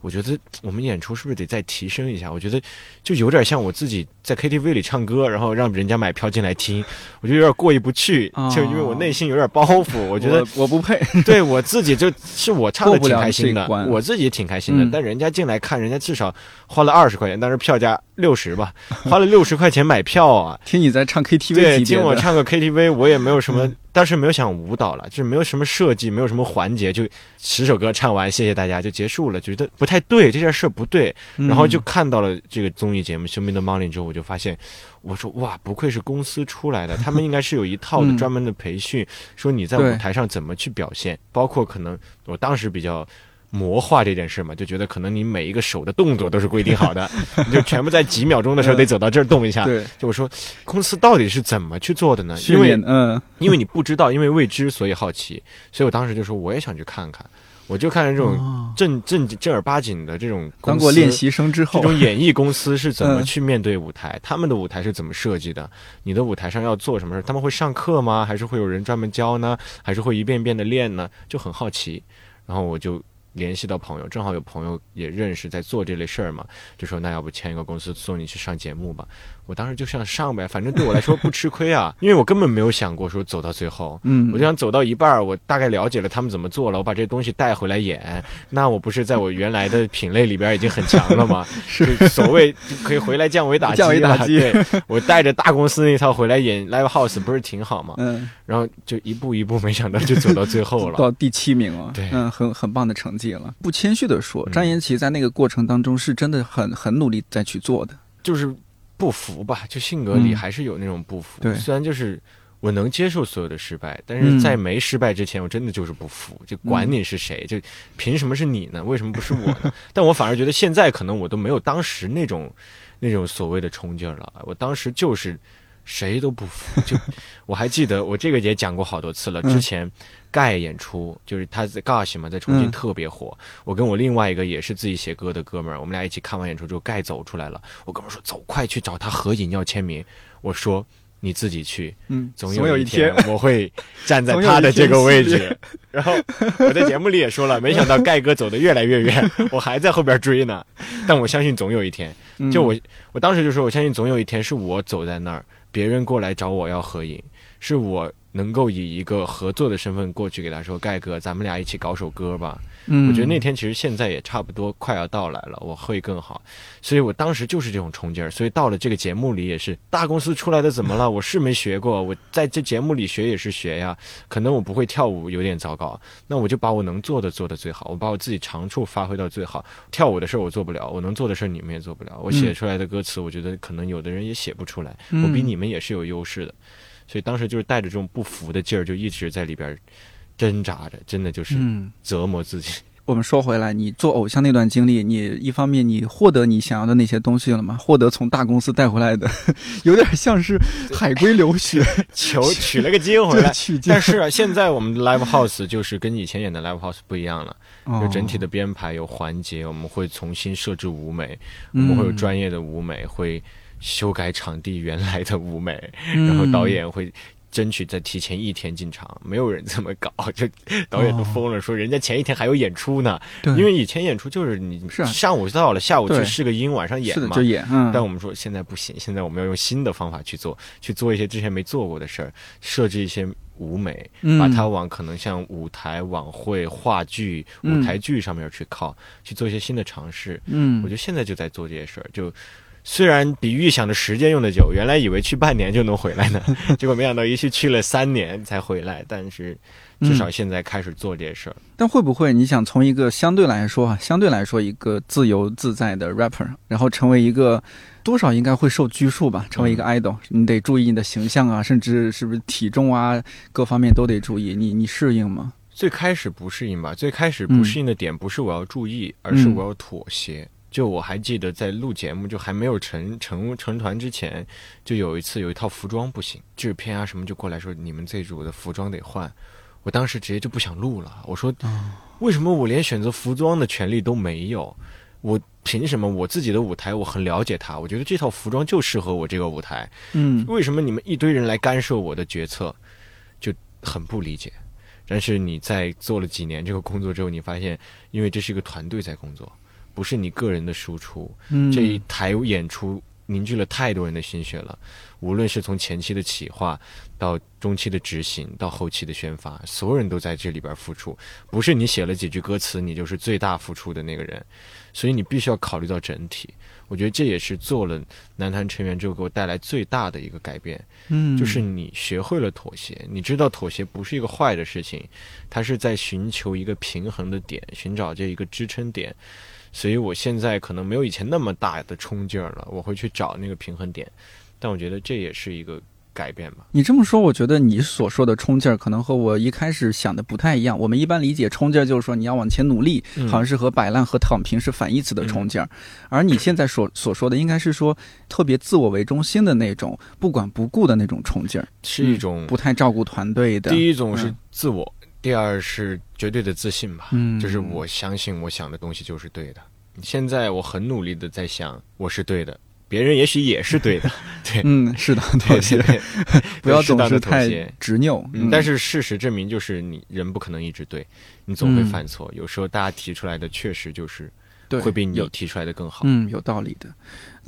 [SPEAKER 2] 我觉得我们演出是不是得再提升一下？我觉得就有点像我自己在 KTV 里唱歌，然后让人家买票进来听，我就有点过意不去，
[SPEAKER 1] 哦
[SPEAKER 2] 就因为我内心有点包袱，我觉得
[SPEAKER 1] 我我不配，
[SPEAKER 2] 对我自己就是我唱的挺开心的我自己挺开心的，
[SPEAKER 1] 嗯。
[SPEAKER 2] 但人家进来看，人家至少花了二十块钱，但是票价六十吧，花了六十块钱买票啊。
[SPEAKER 1] 听你在唱 KTV
[SPEAKER 2] 对，听我唱个 KTV，我也没有什么
[SPEAKER 1] 嗯，
[SPEAKER 2] 当时没有想舞蹈了，就是没有什么设计，没有什么环节，就十首歌唱完，谢谢大家就结束了，觉得不太对，这件事不对，
[SPEAKER 1] 嗯
[SPEAKER 2] 然后就看到了这个综艺节目《Show Me the Money》之后，我就发现，我说哇，不愧是公司出来的，他们应该是有一套的
[SPEAKER 1] 嗯
[SPEAKER 2] 专门的培训，说你在舞台上怎么去表现，包括可能我当时比较。魔化这件事嘛，就觉得可能你每一个手的动作都是规定好的，你就全部在几秒钟的时候得走到这儿动一下。
[SPEAKER 1] 对
[SPEAKER 2] 就我说，公司到底是怎么去做的呢？因为
[SPEAKER 1] 嗯
[SPEAKER 2] 因为你不知道，因为未知，所以好奇，所以我当时就说我也想去看看。我就看看这种
[SPEAKER 1] 哦
[SPEAKER 2] 正正正儿八经的这种
[SPEAKER 1] 当过练习生之后
[SPEAKER 2] 这，种演艺公司是怎么
[SPEAKER 1] 嗯
[SPEAKER 2] 去面对舞台？他们的舞台是怎么设计的？你的舞台上要做什么事？他们会上课吗？还是会有人专门教呢？还是会一遍遍的练呢？就很好奇。然后我就联系到朋友，正好有朋友也认识在做这类事儿嘛，就说那要不签一个公司送你去上节目吧。我当时就想上呗，反正对我来说不吃亏啊，因为我根本没有想过说走到最后。
[SPEAKER 1] 嗯，
[SPEAKER 2] 我就想走到一半儿，我大概了解了他们怎么做了，我把这东西带回来演，那我不是在我原来的品类里边已经很强了吗？是所谓可以回来降维打击
[SPEAKER 1] 降维。打击
[SPEAKER 2] 对，我带着大公司那套回来演 live house，不是挺好吗？
[SPEAKER 1] 嗯，
[SPEAKER 2] 然后就一步一步，没想到就走到最后了。
[SPEAKER 1] 到第七名了，
[SPEAKER 2] 对
[SPEAKER 1] 嗯，很很棒的成绩了。不谦虚的说，
[SPEAKER 2] 嗯
[SPEAKER 1] 张延奇在那个过程当中是真的很很努力在去做的，
[SPEAKER 2] 就是不服吧，就性格里
[SPEAKER 1] 嗯
[SPEAKER 2] 还是有那种不服。
[SPEAKER 1] 对
[SPEAKER 2] 虽然就是我能接受所有的失败，但
[SPEAKER 1] 嗯
[SPEAKER 2] 是在没失败之前，我真的就是不服。就管你是谁，就凭什么是你呢？为什么不是我呢？但我反而觉得现在可能我都没有当时那种那种所谓的冲劲儿了。我当时就是。谁都不服，就 我还记得，我这个也讲过好多次了。
[SPEAKER 1] 嗯
[SPEAKER 2] 之前盖演出，就是他在 Gosh 嘛，在重庆
[SPEAKER 1] 嗯
[SPEAKER 2] 特别火。我跟我另外一个也是自己写歌的哥们儿，我们俩一起看完演出之后，盖走出来了。我哥们儿说：“走，快去找他合影要签名。”我说：“你自己去，
[SPEAKER 1] 嗯，
[SPEAKER 2] 总
[SPEAKER 1] 有
[SPEAKER 2] 一
[SPEAKER 1] 天，
[SPEAKER 2] 我会站在他的这个位置。”然后我在节目里也说了，没想到盖哥走得越来越远，我还在后边追呢。但我相信总有一天，
[SPEAKER 1] 嗯
[SPEAKER 2] 就我我当时就说，我相信总有一天是我走在那儿，别人过来找我要合影，是我能够以一个合作的身份过去给他说：“盖哥，咱们俩一起搞首歌吧。”
[SPEAKER 1] 嗯，
[SPEAKER 2] 我觉得那天其实现在也差不多快要到来了，我会更好。所以我当时就是这种冲劲儿。所以到了这个节目里也是大公司出来的，怎么了？我是没学过，我在这节目里学也是学呀。可能我不会跳舞，有点糟糕，那我就把我能做的做的最好，我把我自己长处发挥到最好。跳舞的事儿我做不了，我能做的事儿你们也做不了。我写出来的歌词，我觉得可能有的人也写不出来，我比你们也是有优势的。所以当时就是带着这种不服的劲儿，就一直在里边挣扎着，真的就是折磨自己。
[SPEAKER 1] 我们说回来，你做偶像那段经历，你一方面你获得你想要的那些东西了吗？获得从大公司带回来的，有点像是海归留学，
[SPEAKER 2] 求取了个经回来。但是啊，现在我们的 live house 就是跟以前演的 live house 不一样了，有整体的编排，有环节，我们会重新设置舞美，我们会有专业的舞美会。修改场地原来的舞美，然后导演会争取在提前一天进场，没有人这么搞，就 导演都疯了，说人家前一天还有演出呢。因为以前演出就是你上午到了，下午去试个音，晚上演嘛。
[SPEAKER 1] 就演。
[SPEAKER 2] 但我们说现在不行，现在我们要用新的方法去做，去做一些之前没做过的事儿，设置一些舞美，把它往可能像舞台、晚会、话剧、舞台剧上面去靠，去做一些新的尝试。
[SPEAKER 1] 嗯，
[SPEAKER 2] 我觉得现在就在做这些事儿，就。虽然比预想的时间用的久，原来以为去半年就能回来呢，结果没想到一去去了三年才回来。但是至少现在开始做这些事儿。
[SPEAKER 1] 但会不会你想从一个相对来说啊，相对来说一个自由自在的 rapper，然后成为一个多少应该会受拘束吧？成为一个 idol，你得注意你的形象啊，甚至是不是体重啊，各方面都得注意。你你适应吗？
[SPEAKER 2] 最开始不适应吧。最开始不适应的点不是我要注意，而是我要妥协。就我还记得在录节目，就还没有成成成团之前，就有一次有一套服装不行，制片啊什么就过来说你们这组的服装得换。我当时直接就不想录了，我说为什么我连选择服装的权利都没有？我凭什么我自己的舞台我很了解它，我觉得这套服装就适合我这个舞台。
[SPEAKER 1] 嗯，
[SPEAKER 2] 为什么你们一堆人来干涉我的决策，就很不理解。但是你在做了几年这个工作之后，你发现，因为这是一个团队在工作。不是你个人的输出，这一台演出凝聚了太多人的心血了。无论是从前期的企划，到中期的执行，到后期的宣发，所有人都在这里边付出。不是你写了几句歌词，你就是最大付出的那个人。所以你必须要考虑到整体。我觉得这也是做了男团成员之后给我带来最大的一个改变。
[SPEAKER 1] 嗯，
[SPEAKER 2] 就是你学会了妥协，你知道妥协不是一个坏的事情，它是在寻求一个平衡的点，寻找这一个支撑点。所以我现在可能没有以前那么大的冲劲儿了，我会去找那个平衡点，但我觉得这也是一个改变吧。
[SPEAKER 1] 你这么说，我觉得你所说的冲劲儿可能和我一开始想的不太一样。我们一般理解冲劲儿就是说你要往前努力，好像是和摆烂和躺平是反义词的冲劲儿，而你现在所所说的应该是说特别自我为中心的那种不管不顾的那种冲劲儿，
[SPEAKER 2] 是一种
[SPEAKER 1] 不太照顾团队的。
[SPEAKER 2] 第一种是自我。第二是绝对的自信吧，嗯，就是我相信我想的东西就是对的。现在我很努力的在想我是对的，别人也许也是对的，对，
[SPEAKER 1] 嗯，是的，妥协，不要总是太执拗。
[SPEAKER 2] 但是事实证明，就是你人不可能一直对，你总会犯错。有时候大家提出来的确实就是会比你提出来的更好。
[SPEAKER 1] 嗯，有道理的。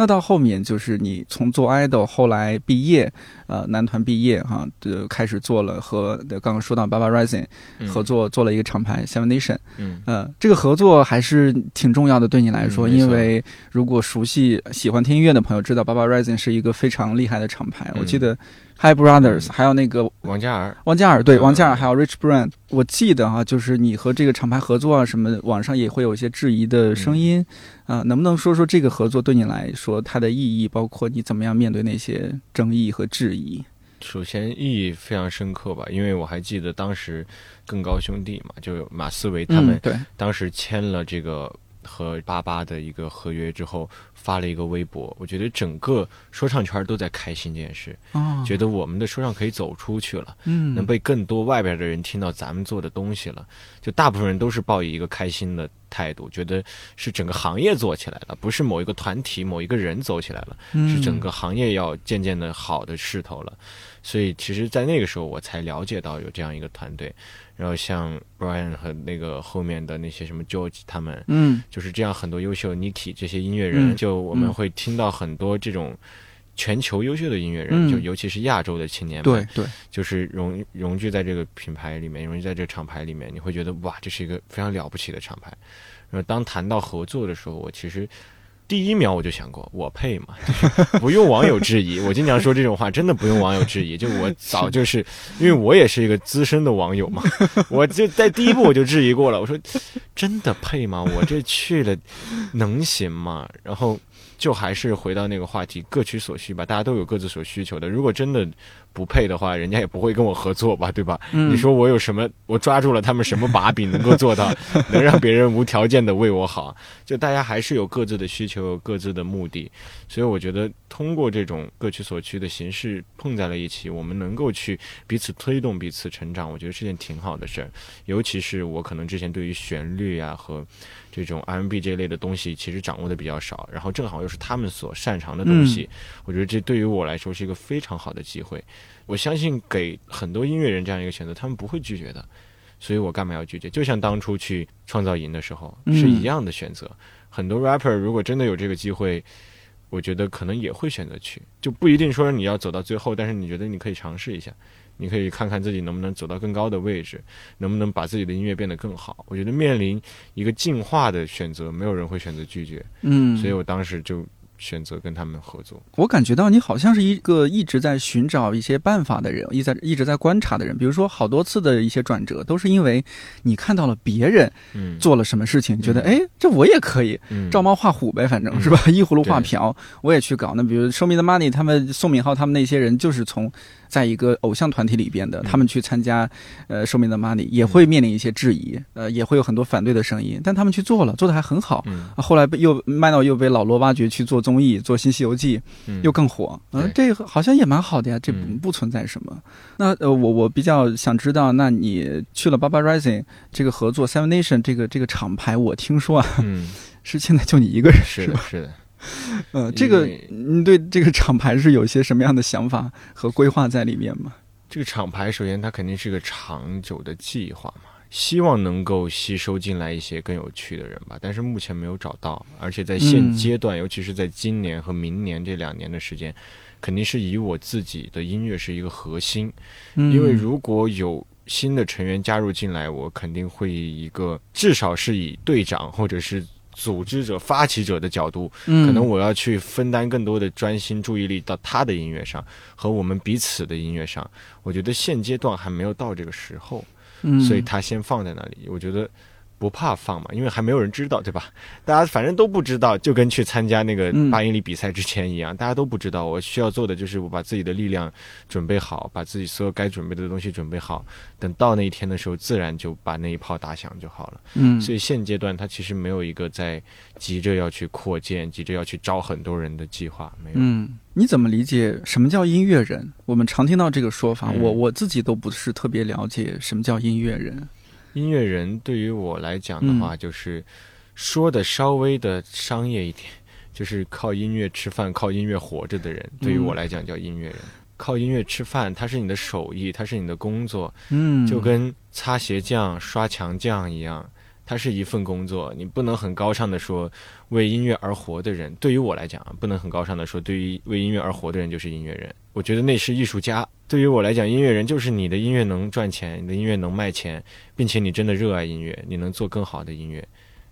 [SPEAKER 1] 那到后面就是你从做 idol 后来毕业，呃，男团毕业哈，就开始做了和刚刚说到 Baba Rising 合作，做了一个厂牌 Seven Nation。
[SPEAKER 2] 嗯，
[SPEAKER 1] 呃，这个合作还是挺重要的，对你来说，因为如果熟悉、喜欢听音乐的朋友知道，Baba Rising 是一个非常厉害的厂牌。我记得 Hi Brothers 还有那个
[SPEAKER 2] 王嘉尔，
[SPEAKER 1] 王嘉尔对，王嘉尔还有 Rich Brand。我记得哈，就是你和这个厂牌合作啊，什么网上也会有一些质疑的声音啊，能不能说说这个合作对你来说？它的意义，包括你怎么样面对那些争议和质疑。
[SPEAKER 2] 首先，意义非常深刻吧，因为我还记得当时更高兄弟嘛，就马思唯他们，
[SPEAKER 1] 对，
[SPEAKER 2] 当时签了这个和八八的一个合约之后。发了一个微博，我觉得整个说唱圈都在开心这件事，觉得我们的说唱可以走出去了，
[SPEAKER 1] 嗯，
[SPEAKER 2] 能被更多外边的人听到咱们做的东西了。就大部分人都是抱以一个开心的态度，觉得是整个行业做起来了，不是某一个团体、某一个人走起来了，是整个行业要渐渐的好的势头了。所以，其实，在那个时候，我才了解到有这样一个团队。然后像 Brian 和那个后面的那些什么 George 他们，
[SPEAKER 1] 嗯，
[SPEAKER 2] 就是这样很多优秀 Niki 这些音乐人，就我们会听到很多这种全球优秀的音乐人，就尤其是亚洲的青年
[SPEAKER 1] 们，对对，
[SPEAKER 2] 就是融融聚在这个品牌里面，融聚在这个厂牌里面，你会觉得哇，这是一个非常了不起的厂牌。然后当谈到合作的时候，我其实。第一秒我就想过，我配吗？不用网友质疑，我经常说这种话，真的不用网友质疑。就我早就是，因为我也是一个资深的网友嘛，我就在第一步我就质疑过了。我说，真的配吗？我这去了能行吗？然后就还是回到那个话题，各取所需吧。大家都有各自所需求的。如果真的。不配的话，人家也不会跟我合作吧，对吧？你说我有什么？我抓住了他们什么把柄，能够做到 能让别人无条件的为我好？就大家还是有各自的需求，有各自的目的，所以我觉得通过这种各取所需的形式碰在了一起，我们能够去彼此推动彼此成长，我觉得是件挺好的事儿。尤其是我可能之前对于旋律啊和这种 R&B 这类的东西，其实掌握的比较少，然后正好又是他们所擅长的东西，我觉得这对于我来说是一个非常好的机会。我相信给很多音乐人这样一个选择，他们不会拒绝的，所以我干嘛要拒绝？就像当初去创造营的时候是一样的选择。很多 rapper 如果真的有这个机会，我觉得可能也会选择去，就不一定说你要走到最后，但是你觉得你可以尝试一下，你可以看看自己能不能走到更高的位置，能不能把自己的音乐变得更好。我觉得面临一个进化的选择，没有人会选择拒绝。嗯，所以我当时就。选择跟他们合作，
[SPEAKER 1] 我感觉到你好像是一个一直在寻找一些办法的人，一在一直在观察的人。比如说，好多次的一些转折，都是因为你看到了别人做了什么事情，觉得哎，这我也可以，照猫画虎呗，反正是吧？依葫芦画瓢，我也去搞。那比如，Show Me the Money，他们宋敏浩他们那些人，就是从。在一个偶像团体里边的，他们去参加，呃，寿命的 money 也会面临一些质疑，呃，也会有很多反对的声音，但他们去做了，做的还很好。后来被又麦到又被老罗挖掘去做综艺，做新西游记，又更火。嗯，这好像也蛮好的呀，这不存在什么。那呃，我我比较想知道，那你去了 Baba Rising 这个合作 Seven Nation 这个这个厂牌，我听说啊，是现在就你一个人
[SPEAKER 2] 是
[SPEAKER 1] 吧？
[SPEAKER 2] 是的。
[SPEAKER 1] 呃，这个你对这个厂牌是有些什么样的想法和规划在里面吗？
[SPEAKER 2] 这个厂牌首先它肯定是个长久的计划嘛，希望能够吸收进来一些更有趣的人吧，但是目前没有找到，而且在现阶段，尤其是在今年和明年这两年的时间，肯定是以我自己的音乐是一个核心，因为如果有新的成员加入进来，我肯定会以一个至少是以队长或者是。组织者、发起者的角度，可能我要去分担更多的专心注意力到他的音乐上和我们彼此的音乐上。我觉得现阶段还没有到这个时候，所以他先放在那里。我觉得。不怕放嘛，因为还没有人知道，对吧？大家反正都不知道，就跟去参加那个八英里比赛之前一样，大家都不知道。我需要做的就是我把自己的力量准备好，把自己所有该准备的东西准备好，等到那一天的时候，自然就把那一炮打响就好了。嗯，所以现阶段他其实没有一个在急着要去扩建、急着要去招很多人的计划，没有。
[SPEAKER 1] 嗯，你怎么理解什么叫音乐人？我们常听到这个说法，我我自己都不是特别了解什么叫音乐人。
[SPEAKER 2] 音乐人对于我来讲的话，就是说的稍微的商业一点，就是靠音乐吃饭、靠音乐活着的人。对于我来讲叫音乐人，靠音乐吃饭，它是你的手艺，它是你的工作，嗯，就跟擦鞋匠、刷墙匠一样，它是一份工作。你不能很高尚的说为音乐而活的人，对于我来讲，不能很高尚的说对于为音乐而活的人就是音乐人。我觉得那是艺术家。对于我来讲，音乐人就是你的音乐能赚钱，你的音乐能卖钱，并且你真的热爱音乐，你能做更好的音乐，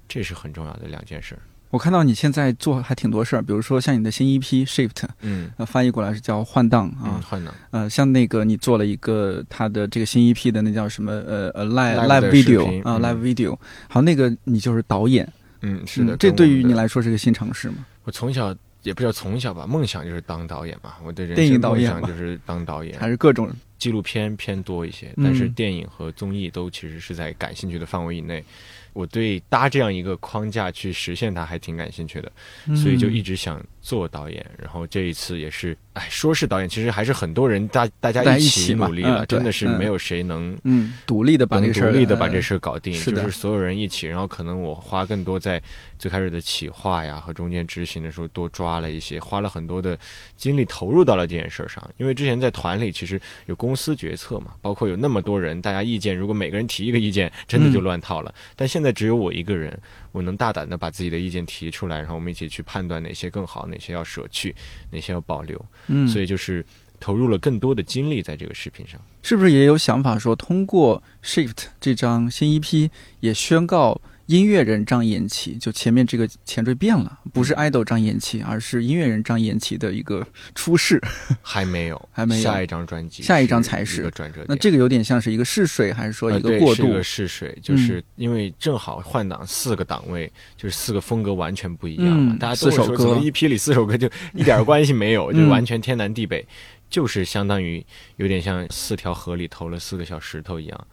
[SPEAKER 2] 这是很重要的两件事。
[SPEAKER 1] 我看到你现在做还挺多事儿，比如说像你的新 EP Shift，嗯，翻译过来是叫换档啊，
[SPEAKER 2] 换档。
[SPEAKER 1] 呃，像那个你做了一个他的这个新 EP 的那叫什么呃呃 live live video 啊 live video，好，那个你就是导演，
[SPEAKER 2] 嗯，是的，
[SPEAKER 1] 这对于你来说是个新尝试吗？
[SPEAKER 2] 我从小。也不知道从小吧，梦想就是当导演嘛。我的人生梦想就是当导演，
[SPEAKER 1] 还是各种
[SPEAKER 2] 纪录片偏多一些，但是电影和综艺都其实是在感兴趣的范围以内。我对搭这样一个框架去实现它还挺感兴趣的，所以就一直想做导演。然后这一次也是，哎，说是导演，其实还是很多人大大家一起努力了，真的是没有谁能
[SPEAKER 1] 嗯独立的把这事
[SPEAKER 2] 独立的把这事搞定，就是所有人一起。然后可能我花更多在最开始的企划呀和中间执行的时候多抓了一些，花了很多的精力投入到了这件事上。因为之前在团里其实有公司决策嘛，包括有那么多人，大家意见如果每个人提一个意见，真的就乱套了。但现在只有我一个人，我能大胆的把自己的意见提出来，然后我们一起去判断哪些更好，哪些要舍去，哪些要保留。
[SPEAKER 1] 嗯，
[SPEAKER 2] 所以就是投入了更多的精力在这个视频上。
[SPEAKER 1] 是不是也有想法说，通过 Shift 这张新 EP 也宣告音乐人张延齐，就前面这个前缀变了，不是 idol 张延齐，而是音乐人张延齐的一个出世。
[SPEAKER 2] 还没有，
[SPEAKER 1] 还没有
[SPEAKER 2] 下一张专辑，
[SPEAKER 1] 下一张才是
[SPEAKER 2] 转折点。
[SPEAKER 1] 那这个有点像是一个试水，还是说一个过渡？
[SPEAKER 2] 是个试水，就是因为正好换档四个档位，就是四个风格完全不一样嘛。
[SPEAKER 1] 嗯四首歌
[SPEAKER 2] 说怎么 EP 里四首歌就 一点关系没有，就
[SPEAKER 1] 嗯
[SPEAKER 2] 完全天南地北，就是相当于有点像四条河里投了四个小石头一样。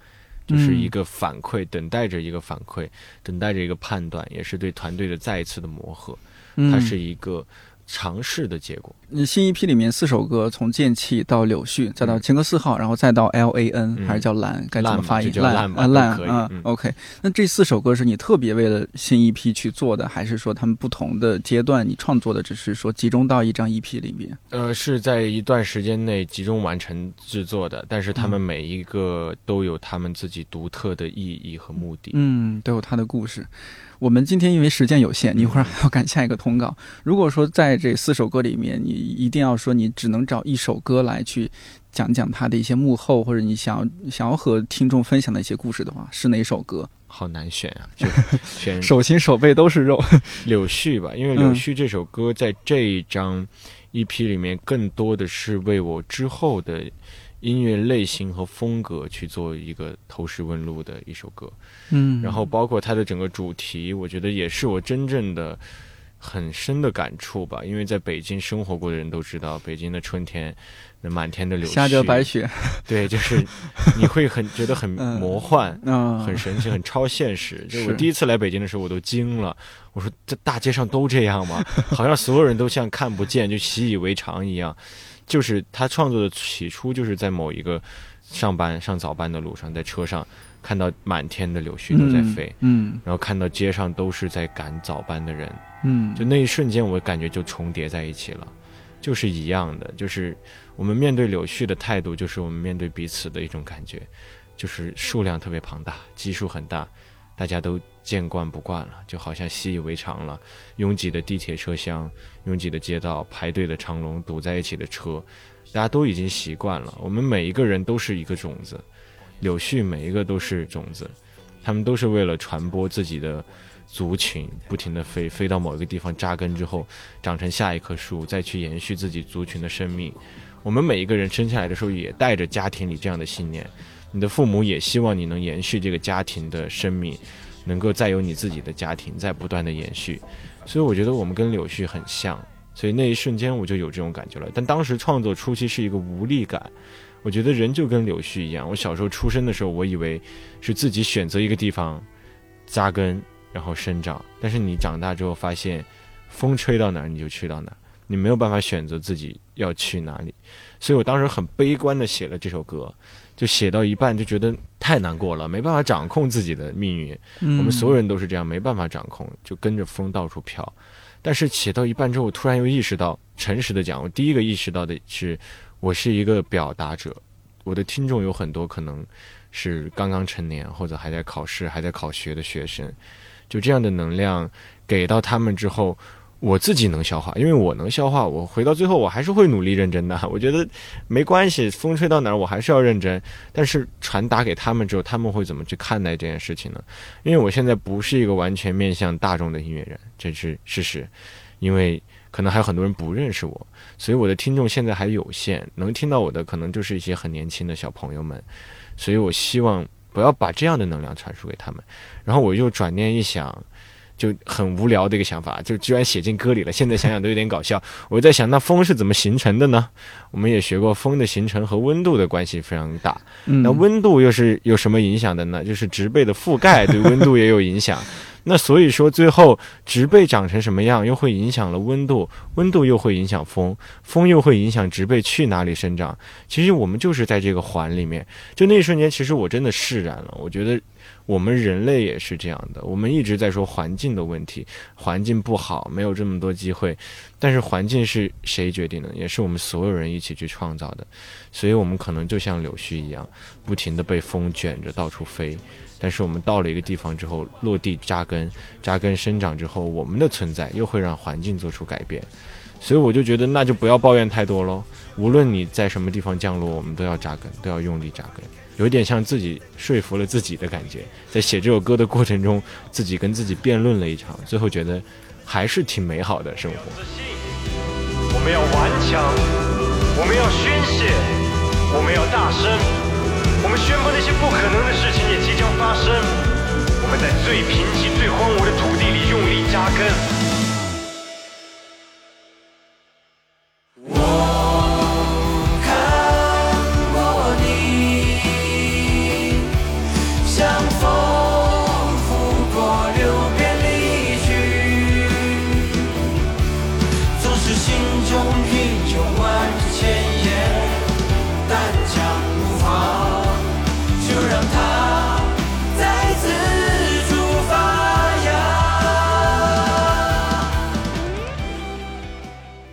[SPEAKER 2] 就是
[SPEAKER 1] 嗯
[SPEAKER 2] 一个反馈，等待着一个反馈，等待着一个判断，也是对团队的再一次的磨合。
[SPEAKER 1] 嗯
[SPEAKER 2] 它是一个尝试的结果。
[SPEAKER 1] 你新一批里面四首歌，从剑气到柳絮，再到情歌四号，然后再到 L A N，、
[SPEAKER 2] 嗯
[SPEAKER 1] 还是叫蓝？该怎么发音？
[SPEAKER 2] 就叫烂
[SPEAKER 1] 啊
[SPEAKER 2] 都可以
[SPEAKER 1] 烂啊
[SPEAKER 2] 嗯。
[SPEAKER 1] OK，那这四首歌是你特别为了新一批去做的，还是说他们不同的阶段你创作的，只是说集中到一张 EP 里面？
[SPEAKER 2] 呃，是在一段时间内集中完成制作的，但是他
[SPEAKER 1] 嗯
[SPEAKER 2] 们每一个都有他们自己独特的意义和目的。
[SPEAKER 1] 嗯，都有它的故事。我们今天因为时间有限，你一会儿还要赶下一个通告。如果说在这四首歌里面，你一定要说你只能找一首歌来去讲讲它的一些幕后，或者你想要想要和听众分享的一些故事的话，是哪首歌？
[SPEAKER 2] 好难选啊，就选
[SPEAKER 1] 手心手背都是肉。
[SPEAKER 2] 柳絮吧，因为柳絮这首歌在这一张 EP 里面，更多的是为我之后的音乐类型和风格去做一个投石问路的一首歌。
[SPEAKER 1] 嗯
[SPEAKER 2] 然后包括它的整个主题，我觉得也是我真正的很深的感触吧。因为在北京生活过的人都知道，北京的春天，那满天的柳絮，
[SPEAKER 1] 下着白雪，
[SPEAKER 2] 对，就是你会很觉得很
[SPEAKER 1] 嗯
[SPEAKER 2] 魔幻。
[SPEAKER 1] 嗯，
[SPEAKER 2] 很神奇，很超现实。就是我第一次来北京的时候，我都惊了。我说这大街上都这样吗？好像所有人都像看不见，就习以为常一样。就是他创作的起初，就是在某一个上班上早班的路上，在车上看到满天的柳絮都在飞，
[SPEAKER 1] 嗯
[SPEAKER 2] 然后看到街上都是在赶早班的人，
[SPEAKER 1] 嗯，
[SPEAKER 2] 就那一瞬间，我感觉就重叠在一起了，就是一样的。就是我们面对柳絮的态度，就是我们面对彼此的一种感觉，就是数量特别庞大，基数很大，大家都见惯不惯了，就好像习以为常了。拥挤的地铁车厢，拥挤的街道，排队的长龙，堵在一起的车，大家都已经习惯了。我们每一个人都是一个种子，柳絮每一个都是种子，他们都是为了传播自己的族群，不停地飞，飞到某一个地方扎根之后，长成下一棵树，再去延续自己族群的生命。我们每一个人生下来的时候，也带着家庭里这样的信念。你的父母也希望你能延续这个家庭的生命，能够再有你自己的家庭，在不断的延续。所以我觉得我们跟柳絮很像，所以那一瞬间我就有这种感觉了。但当时创作初期是一个无力感，我觉得人就跟柳絮一样。我小时候出生的时候，我以为是自己选择一个地方扎根，然后生长。但是你长大之后发现，风吹到哪儿你就去到哪儿，你没有办法选择自己要去哪里。所以我当时很悲观的写了这首歌，就写到一半就觉得太难过了，没办法掌控自己的命运。
[SPEAKER 1] 嗯
[SPEAKER 2] 我们所有人都是这样，没办法掌控，就跟着风到处飘。但是写到一半之后，我突然又意识到，诚实的讲，我第一个意识到的是，我是一个表达者，我的听众有很多可能是刚刚成年或者还在考试、还在考学的学生，就这样的能量给到他们之后。我自己能消化，因为我能消化，我回到最后我还是会努力认真的。我觉得没关系，风吹到哪儿我还是要认真。但是传达给他们之后，他们会怎么去看待这件事情呢？因为我现在不是一个完全面向大众的音乐人，这是事实。因为可能还有很多人不认识我，所以我的听众现在还有限，能听到我的可能就是一些很年轻的小朋友们。所以我希望不要把这样的能量传输给他们。然后我又转念一想。就很无聊的一个想法，就居然写进歌里了。现在想想都有点搞笑。我在想，那风是怎么形成的呢？我们也学过，风的形成和温度的关系非常大。
[SPEAKER 1] 嗯
[SPEAKER 2] 那温度又是有什么影响的呢？就是植被的覆盖对温度也有影响。那所以说，最后植被长成什么样，又会影响了温度，温度又会影响风，风又会影响植被去哪里生长。其实我们就是在这个环里面，就那一瞬间，其实我真的释然了。我觉得我们人类也是这样的，我们一直在说环境的问题，环境不好，没有这么多机会。但是环境是谁决定的？也是我们所有人一起去创造的。所以我们可能就像柳絮一样，不停地被风卷着到处飞。但是我们到了一个地方之后，落地扎根，扎根生长之后，我们的存在又会让环境做出改变。所以我就觉得，那就不要抱怨太多喽。无论你在什么地方降落，我们都要扎根，都要用力扎根。有点像自己说服了自己的感觉，在写这首歌的过程中，自己跟自己辩论了一场，最后觉得还是挺美好的生活。
[SPEAKER 3] 我们要顽强，我们要宣泄，我们要大声。我们宣布那些不可能的事情也即将发生。我们在最贫瘠、最荒芜的土地里用力扎根。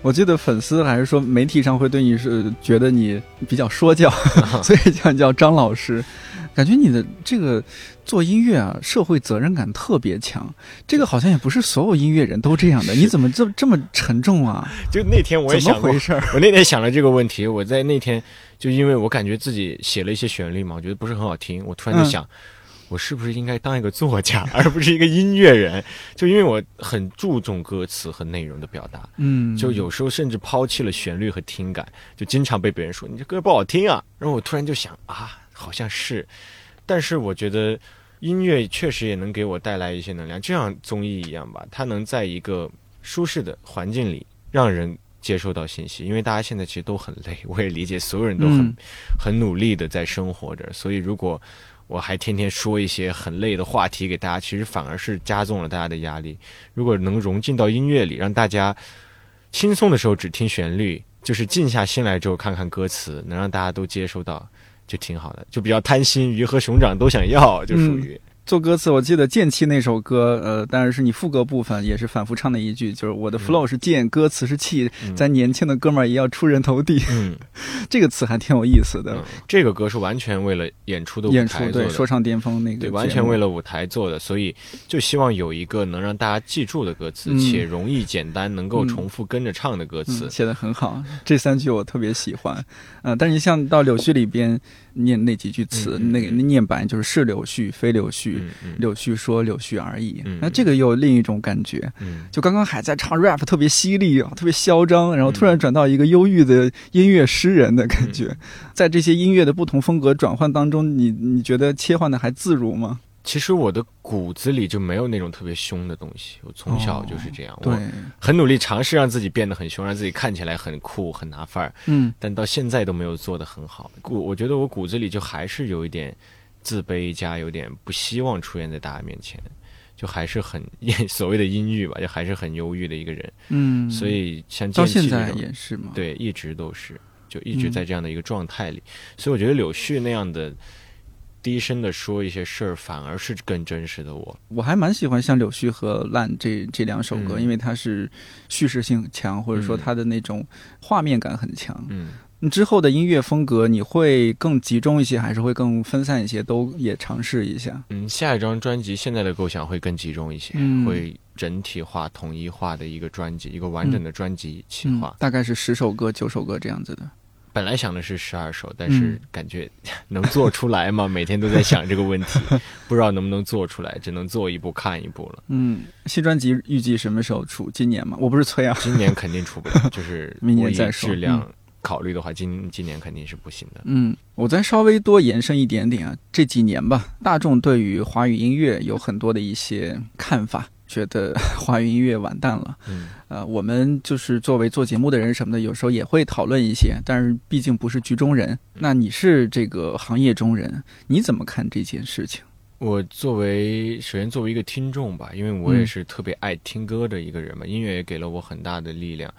[SPEAKER 1] 我记得粉丝还是说媒体上会对你是觉得你比较说教，所以叫叫张老师。感觉你的这个做音乐啊，社会责任感特别强。这个好像也不是所有音乐人都这样的。你怎么这这么沉重啊？
[SPEAKER 2] 就那天我也想
[SPEAKER 1] 回事
[SPEAKER 2] 我那天想了这个问题。我在那天就因为我感觉自己写了一些旋律嘛，我觉得不是很好听。我突然就想。我是不是应该当一个作家，而不是一个音乐人？就因为我很注重歌词和内容的表达，
[SPEAKER 1] 嗯，
[SPEAKER 2] 就有时候甚至抛弃了旋律和听感，就经常被别人说你这歌不好听啊。然后我突然就想啊，好像是，但是我觉得音乐确实也能给我带来一些能量，就像综艺一样吧，它能在一个舒适的环境里让人接收到信息。因为大家现在其实都很累，我也理解所有人都很很努力的在生活着，所以如果。我还天天说一些很累的话题给大家，其实反而是加重了大家的压力。如果能融进到音乐里，让大家轻松的时候只听旋律，就是静下心来之后看看歌词，能让大家都接收到，就挺好的。就比较贪心，鱼和熊掌都想要，就属于。
[SPEAKER 1] 做歌词，我记得剑气那首歌，呃，当然是你副歌部分也是反复唱的一句，就是我的 flow 是剑，歌词是气，咱年轻的哥们儿也要出人头地。
[SPEAKER 2] 嗯，
[SPEAKER 1] 这个词还挺有意思的。
[SPEAKER 2] 这个歌是完全为了演出的
[SPEAKER 1] 演出，对，说唱巅峰那个，
[SPEAKER 2] 对，完全为了舞台做的，所以就希望有一个能让大家记住的歌词，且容易简单，能够重复跟着唱的歌词，
[SPEAKER 1] 写的很好。这三句我特别喜欢。呃，但是像到柳絮里边。念那几句词，那个那念白就是是柳絮非柳絮，柳絮说柳絮而已。那这个又另一种感觉，就刚刚还在唱 rap，特别犀利啊，特别嚣张，然后突然转到一个忧郁的音乐诗人的感觉，在这些音乐的不同风格转换当中，你你觉得切换的还自如吗？
[SPEAKER 2] 其实我的骨子里就没有那种特别凶的东西，我从小就是这样。
[SPEAKER 1] 我
[SPEAKER 2] 很努力尝试让自己变得很凶，让自己看起来很酷、很拿范儿。
[SPEAKER 1] 嗯，
[SPEAKER 2] 但到现在都没有做得很好。骨，我觉得我骨子里就还是有一点自卑，加有点不希望出现在大家面前，就还是很所谓的阴郁吧，就还是很忧郁的一个人。
[SPEAKER 1] 嗯，
[SPEAKER 2] 所以像
[SPEAKER 1] 到现在也是嘛？
[SPEAKER 2] 对，一直都是，就一直在这样的一个状态里。所以我觉得柳絮那样的。低声的说一些事儿，反而是更真实的我。
[SPEAKER 1] 我还蛮喜欢像《柳絮》和《烂》这这两首歌，因为它是叙事性强，或者说它的那种画面感很强。
[SPEAKER 2] 嗯，
[SPEAKER 1] 之后的音乐风格你会更集中一些，还是会更分散一些？都也尝试一下。
[SPEAKER 2] 嗯，下一张专辑现在的构想会更集中一些，会整体化、统一化的一个专辑，一个完整的专辑企划，
[SPEAKER 1] 大概是十首歌、九首歌这样子的。
[SPEAKER 2] 本来想的是十二首，但是感觉 能做出来吗？每天都在想这个问题，不知道能不能做出来，只能做一步看一步了。
[SPEAKER 1] 嗯，新专辑预计什么时候出？今年吗？我不是催啊，
[SPEAKER 2] 今年肯定出不了，就是
[SPEAKER 1] 明年再
[SPEAKER 2] 说。质量考虑的话，今今年肯定是不行的。
[SPEAKER 1] 嗯，我再稍微多延伸一点点啊，这几年吧，大众对于华语音乐有很多的一些看法。觉得 华语音乐完蛋了，
[SPEAKER 2] 嗯，
[SPEAKER 1] 呃，我们就是作为做节目的人什么的，有时候也会讨论一些，但是毕竟不是局中人。那你是这个行业中人，你怎么看这件事情？
[SPEAKER 2] 我作为首先作为一个听众吧，因为我也是特别爱听歌的一个人嘛，音乐也给了我很大的力量。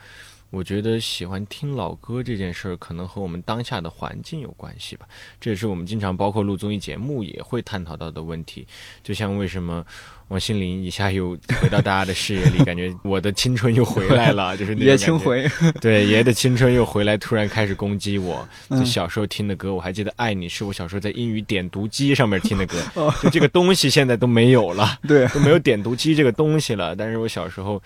[SPEAKER 2] 我觉得喜欢听老歌这件事儿，可能和我们当下的环境有关系吧。这也是我们经常包括录综艺节目也会探讨到的问题。就像为什么王心凌一下又回到大家的视野里，感觉我的青春又回来了，就是
[SPEAKER 1] 爷青回，
[SPEAKER 2] 对爷的青春又回来，突然开始攻击我。就小时候听的歌，我还记得《爱你》是我小时候在英语点读机上面听的歌，就这个东西现在都没有了，
[SPEAKER 1] 对，
[SPEAKER 2] 都没有点读机这个东西了。但是我小时候。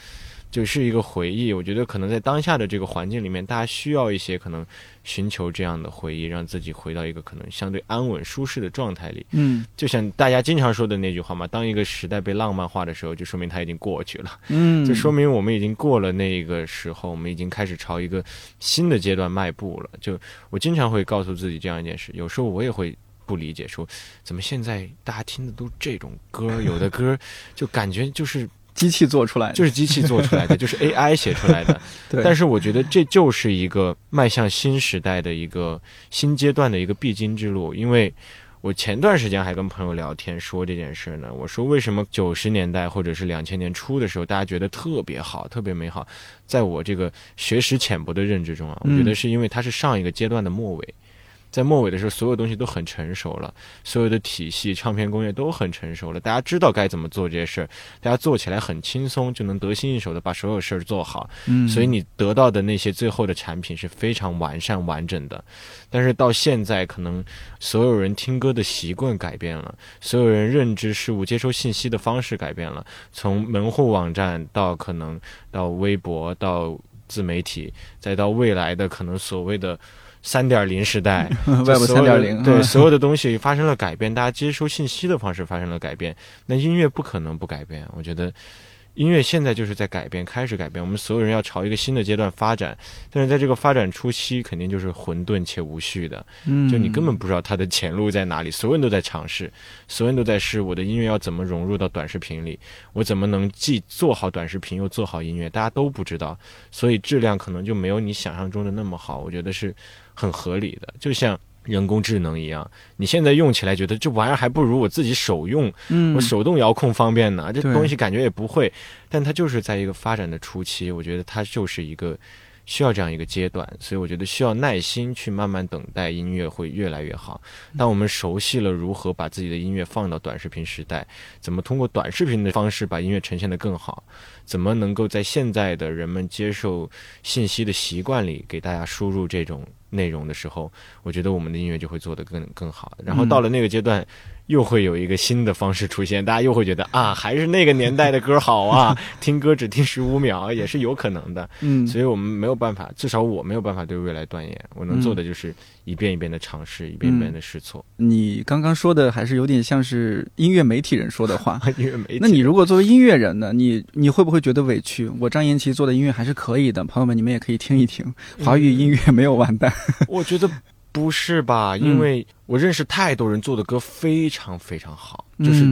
[SPEAKER 2] 就是一个回忆，我觉得可能在当下的这个环境里面，大家需要一些可能寻求这样的回忆，让自己回到一个可能相对安稳舒适的状态里。
[SPEAKER 1] 嗯，
[SPEAKER 2] 就像大家经常说的那句话嘛，当一个时代被浪漫化的时候，就说明它已经过去了。
[SPEAKER 1] 嗯，
[SPEAKER 2] 就说明我们已经过了那个时候，我们已经开始朝一个新的阶段迈步了。就我经常会告诉自己这样一件事，有时候我也会不理解，说怎么现在大家听的都这种歌，有的歌就感觉就是。
[SPEAKER 1] 机器做出来的，
[SPEAKER 2] 就是机器做出来的，就是 AI 写出来的。
[SPEAKER 1] 对，
[SPEAKER 2] 但是我觉得这就是一个迈向新时代的一个新阶段的一个必经之路。因为我前段时间还跟朋友聊天说这件事呢，我说为什么九十年代或者是两千年初的时候，大家觉得特别好、特别美好？在我这个学识浅薄的认知中啊，我觉得是因为它是上一个阶段的末尾。在末尾的时候，所有东西都很成熟了，所有的体系、唱片工业都很成熟了，大家知道该怎么做这些事儿，大家做起来很轻松，就能得心应手的把所有事儿做好。
[SPEAKER 1] 嗯，
[SPEAKER 2] 所以你得到的那些最后的产品是非常完善、完整的。但是到现在，可能所有人听歌的习惯改变了，所有人认知事物、接收信息的方式改变了，从门户网站到可能到微博、到自媒体，再到未来的可能所谓的。三点零时代，
[SPEAKER 1] 外部三点零，
[SPEAKER 2] 对所有的东西发生了改变，大家接收信息的方式发生了改变，那音乐不可能不改变。我觉得。音乐现在就是在改变，开始改变。我们所有人要朝一个新的阶段发展，但是在这个发展初期，肯定就是混沌且无序的。
[SPEAKER 1] 嗯，
[SPEAKER 2] 就你根本不知道它的前路在哪里。所有人都在尝试，所有人都在试我的音乐要怎么融入到短视频里，我怎么能既做好短视频又做好音乐，大家都不知道，所以质量可能就没有你想象中的那么好。我觉得是很合理的，就像。人工智能一样，你现在用起来觉得这玩意儿还不如我自己手用，我手动遥控方便呢。这东西感觉也不会，但它就是在一个发展的初期，我觉得它就是一个需要这样一个阶段，所以我觉得需要耐心去慢慢等待，音乐会越来越好。当我们熟悉了如何把自己的音乐放到短视频时代，怎么通过短视频的方式把音乐呈现的更好，怎么能够在现在的人们接受信息的习惯里给大家输入这种。内容的时候，我觉得我们的音乐就会做得更更好。然后到了那个阶段。又会有一个新的方式出现，大家又会觉得啊，还是那个年代的歌好啊，听歌只听十五秒也是有可能的。
[SPEAKER 1] 嗯，
[SPEAKER 2] 所以我们没有办法，至少我没有办法对未来断言。我能做的就是一遍一遍的尝试，一遍一遍的试错。
[SPEAKER 1] 你刚刚说的还是有点像是音乐媒体人说的话。
[SPEAKER 2] 音乐媒体，
[SPEAKER 1] 那你如果作为音乐人呢？你你会不会觉得委屈？我张延琪做的音乐还是可以的，朋友们你们也可以听一听，华语音乐没有完蛋。
[SPEAKER 2] 我觉得。不是吧？因为我认识太多人做的歌非常非常好，就是，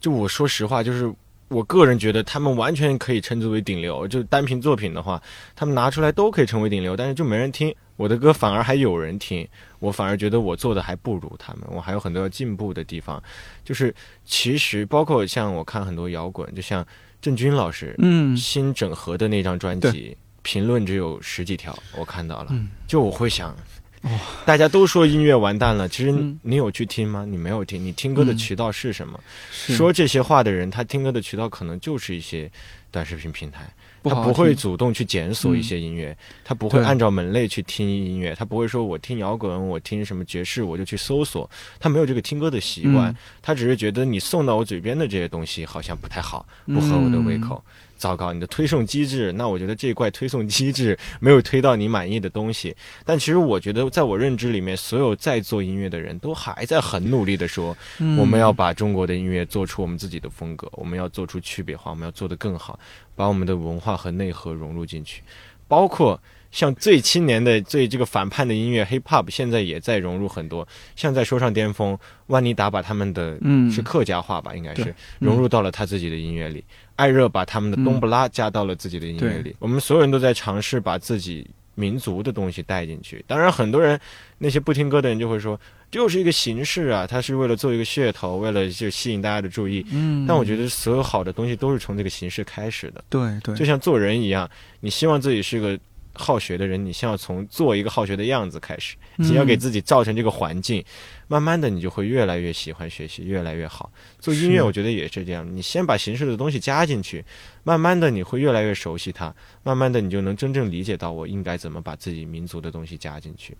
[SPEAKER 2] 就我说实话，就是我个人觉得他们完全可以称之为顶流。就单凭作品的话，他们拿出来都可以成为顶流，但是就没人听我的歌，反而还有人听。我反而觉得我做的还不如他们，我还有很多要进步的地方。就是其实包括像我看很多摇滚，就像郑钧老师，
[SPEAKER 1] 嗯，
[SPEAKER 2] 新整合的那张专辑，评论只有十几条，我看到了，就我会想。
[SPEAKER 1] 哦，
[SPEAKER 2] 大家都说音乐完蛋了，其实你有去听吗？你没有听，你听歌的渠道是什么？说这些话的人，他听歌的渠道可能就是一些短视频平台，他不会主动去检索一些音乐，他不会按照门类去听音乐，他不会说我听摇滚，我听什么爵士，我就去搜索，他没有这个听歌的习惯，他只是觉得你送到我嘴边的这些东西好像不太好，不合我的胃口。糟糕，你的推送机制，那我觉得这一块推送机制没有推到你满意的东西。但其实我觉得，在我认知里面，所有在做音乐的人都还在很努力的说，我们要把中国的音乐做出我们自己的风格，我们要做出区别化，我们要做得更好，把我们的文化和内核融入进去，包括。像最青年的、最这个反叛的音乐 hip hop，现在也在融入很多。像在说唱巅峰，万妮达把他们的
[SPEAKER 1] 嗯
[SPEAKER 2] 是客家话吧，应该是融入到了他自己的音乐里。艾热把他们的冬不拉加到了自己的音乐里。我们所有人都在尝试把自己。民族的东西带进去。当然，很多人那些不听歌的人就会说，就是一个形式啊，他是为了做一个噱头，为了就吸引大家的注意。
[SPEAKER 1] 嗯，
[SPEAKER 2] 但我觉得所有好的东西都是从这个形式开始的。
[SPEAKER 1] 对对，
[SPEAKER 2] 就像做人一样，你希望自己是个。好学的人，你先要从做一个好学的样子开始，你要给自己造成这个环境，慢慢的你就会越来越喜欢学习，越来越好。做音乐，我觉得也是这样，你先把形式的东西加进去，慢慢的你会越来越熟悉它，慢慢的你就能真正理解到我应该怎么把自己民族的东西加进去。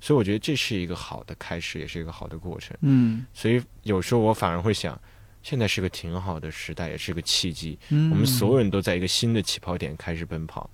[SPEAKER 2] 所以我觉得这是一个好的开始，也是一个好的过程。
[SPEAKER 1] 嗯，
[SPEAKER 2] 所以有时候我反而会想，现在是个挺好的时代，也是个契机。嗯，我们所有人都在一个新的起跑点开始奔跑。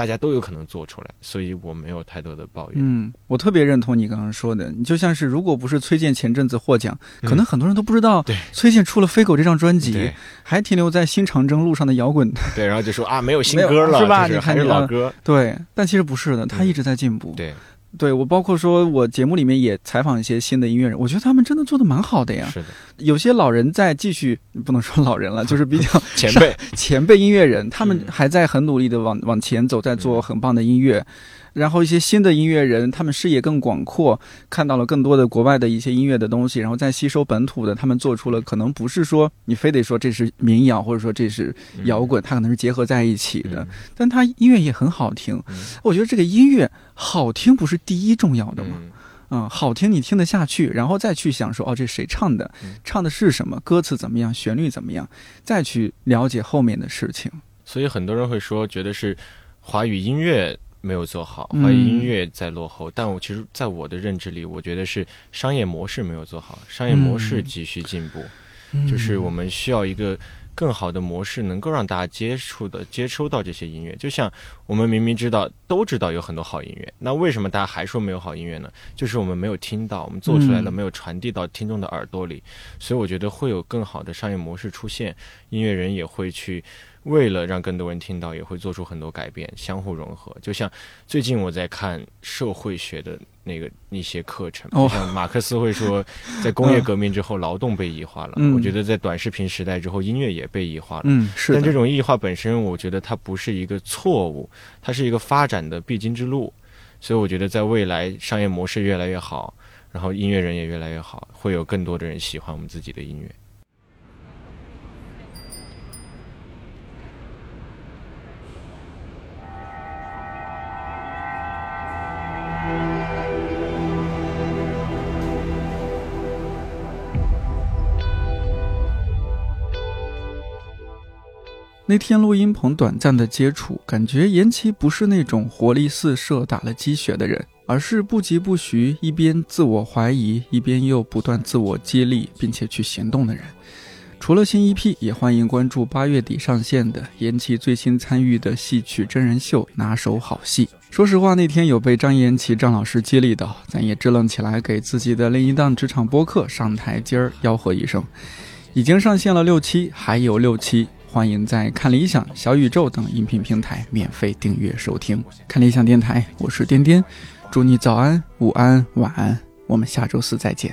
[SPEAKER 2] 大家都有可能做出来，所以我没有太多的抱怨。
[SPEAKER 1] 嗯，我特别认同你刚刚说的，你就像是如果不是崔健前阵子获奖，可能很多人都不知道，崔健出了《飞狗》这张专辑，还停留在新长征路上的摇滚。
[SPEAKER 2] 对，然后就说啊，没有新歌了，
[SPEAKER 1] 是吧？
[SPEAKER 2] 你还是老歌。
[SPEAKER 1] 对，但其实不是的，他一直在进步。
[SPEAKER 2] 对。
[SPEAKER 1] 对我包括说，我节目里面也采访一些新的音乐人，我觉得他们真的做的蛮好的呀。
[SPEAKER 2] 是的，
[SPEAKER 1] 有些老人在继续，不能说老人了，就是比较
[SPEAKER 2] 前辈
[SPEAKER 1] 前辈音乐人，他们还在很努力的往往前走，在做很棒的音乐。然后一些新的音乐人，他们视野更广阔，看到了更多的国外的一些音乐的东西，然后再吸收本土的，他们做出了可能不是说你非得说这是民谣，或者说这是摇滚，它可能是结合在一起的，但它音乐也很好听。我觉得这个音乐好听不是第一重要的吗？嗯，好听你听得下去，然后再去想说哦，这谁唱的，唱的是什么，歌词怎么样，旋律怎么样，再去了解后面的事情。
[SPEAKER 2] 所以很多人会说，觉得是华语音乐。没有做好，华语音乐在落后。但我其实，在我的认知里，我觉得是商业模式没有做好，商业模式急需进步。就是我们需要一个更好的模式，能够让大家接触的、接收到这些音乐。就像我们明明知道、都知道有很多好音乐，那为什么大家还说没有好音乐呢？就是我们没有听到，我们做出来了没有传递到听众的耳朵里。所以我觉得会有更好的商业模式出现，音乐人也会去。为了让更多人听到，也会做出很多改变，相互融合。就像最近我在看社会学的那个一些课程，像马克思会说，在工业革命之后，劳动被异化了。我觉得在短视频时代之后，音乐也被异化了。
[SPEAKER 1] 嗯，是。
[SPEAKER 2] 但这种异化本身，我觉得它不是一个错误，它是一个发展的必经之路。所以我觉得，在未来商业模式越来越好，然后音乐人也越来越好，会有更多的人喜欢我们自己的音乐。
[SPEAKER 1] 那天录音棚短暂的接触，感觉延期不是那种活力四射、打了鸡血的人，而是不疾不徐，一边自我怀疑，一边又不断自我激励，并且去行动的人。除了新 EP，也欢迎关注八月底上线的延期最新参与的戏曲真人秀《拿手好戏》。说实话，那天有被张延琪张老师激励到，咱也支棱起来，给自己的另一档职场播客上台阶儿吆喝一声。已经上线了六期，还有六期。欢迎在看理想、小宇宙等音频平台免费订阅收听。看理想电台，我是颠颠，祝你早安、午安、晚安，我们下周四再见。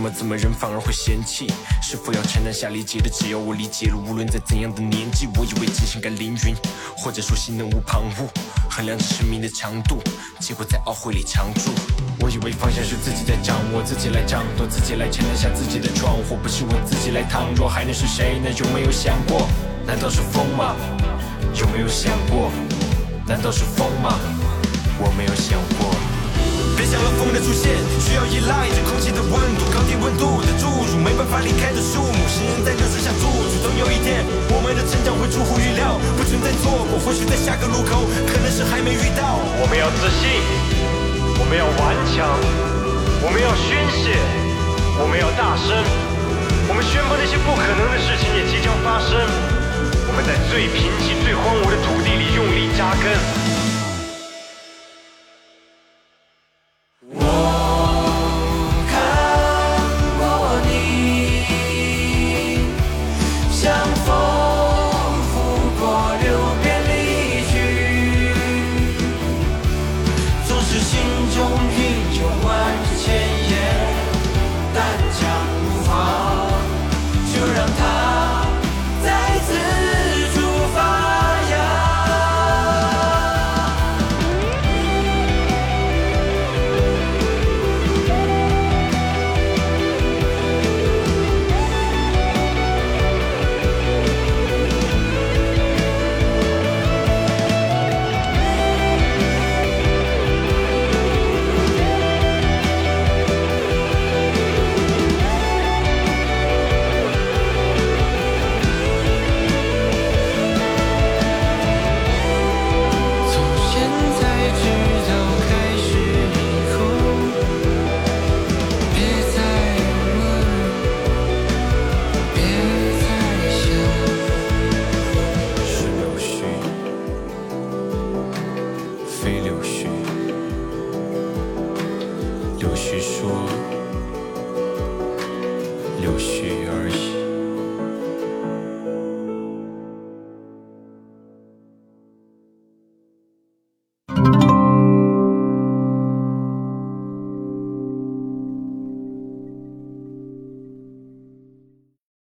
[SPEAKER 3] 怎么怎么人反而会嫌弃，是否要承担下理解的？只要我理解了，无论在怎样的年纪，我以为精神该凌云，或者说心能无旁骛，衡量着生命的强度，结果在懊悔里常驻。我以为方向是自己在掌握，自己来掌舵，自己来承担下自己的闯祸，不是我自己来倘若还能是谁呢？有没有想过？难道是风吗？有没有想过？难道是风吗？我没有想过。想了，风的出现需要依赖着空气的温度，高低温度的注入，没办法离开的树木，行人在热水下驻足。总有一天，我们的成长会出乎预料，不存在错过，或许在下个路口，可能是还没遇到。我们要自信，我们要顽强，我们要宣泄，我们要大声，我们宣布那些不可能的事情也即将发生。我们在最贫瘠、最荒芜的土地里用力扎根。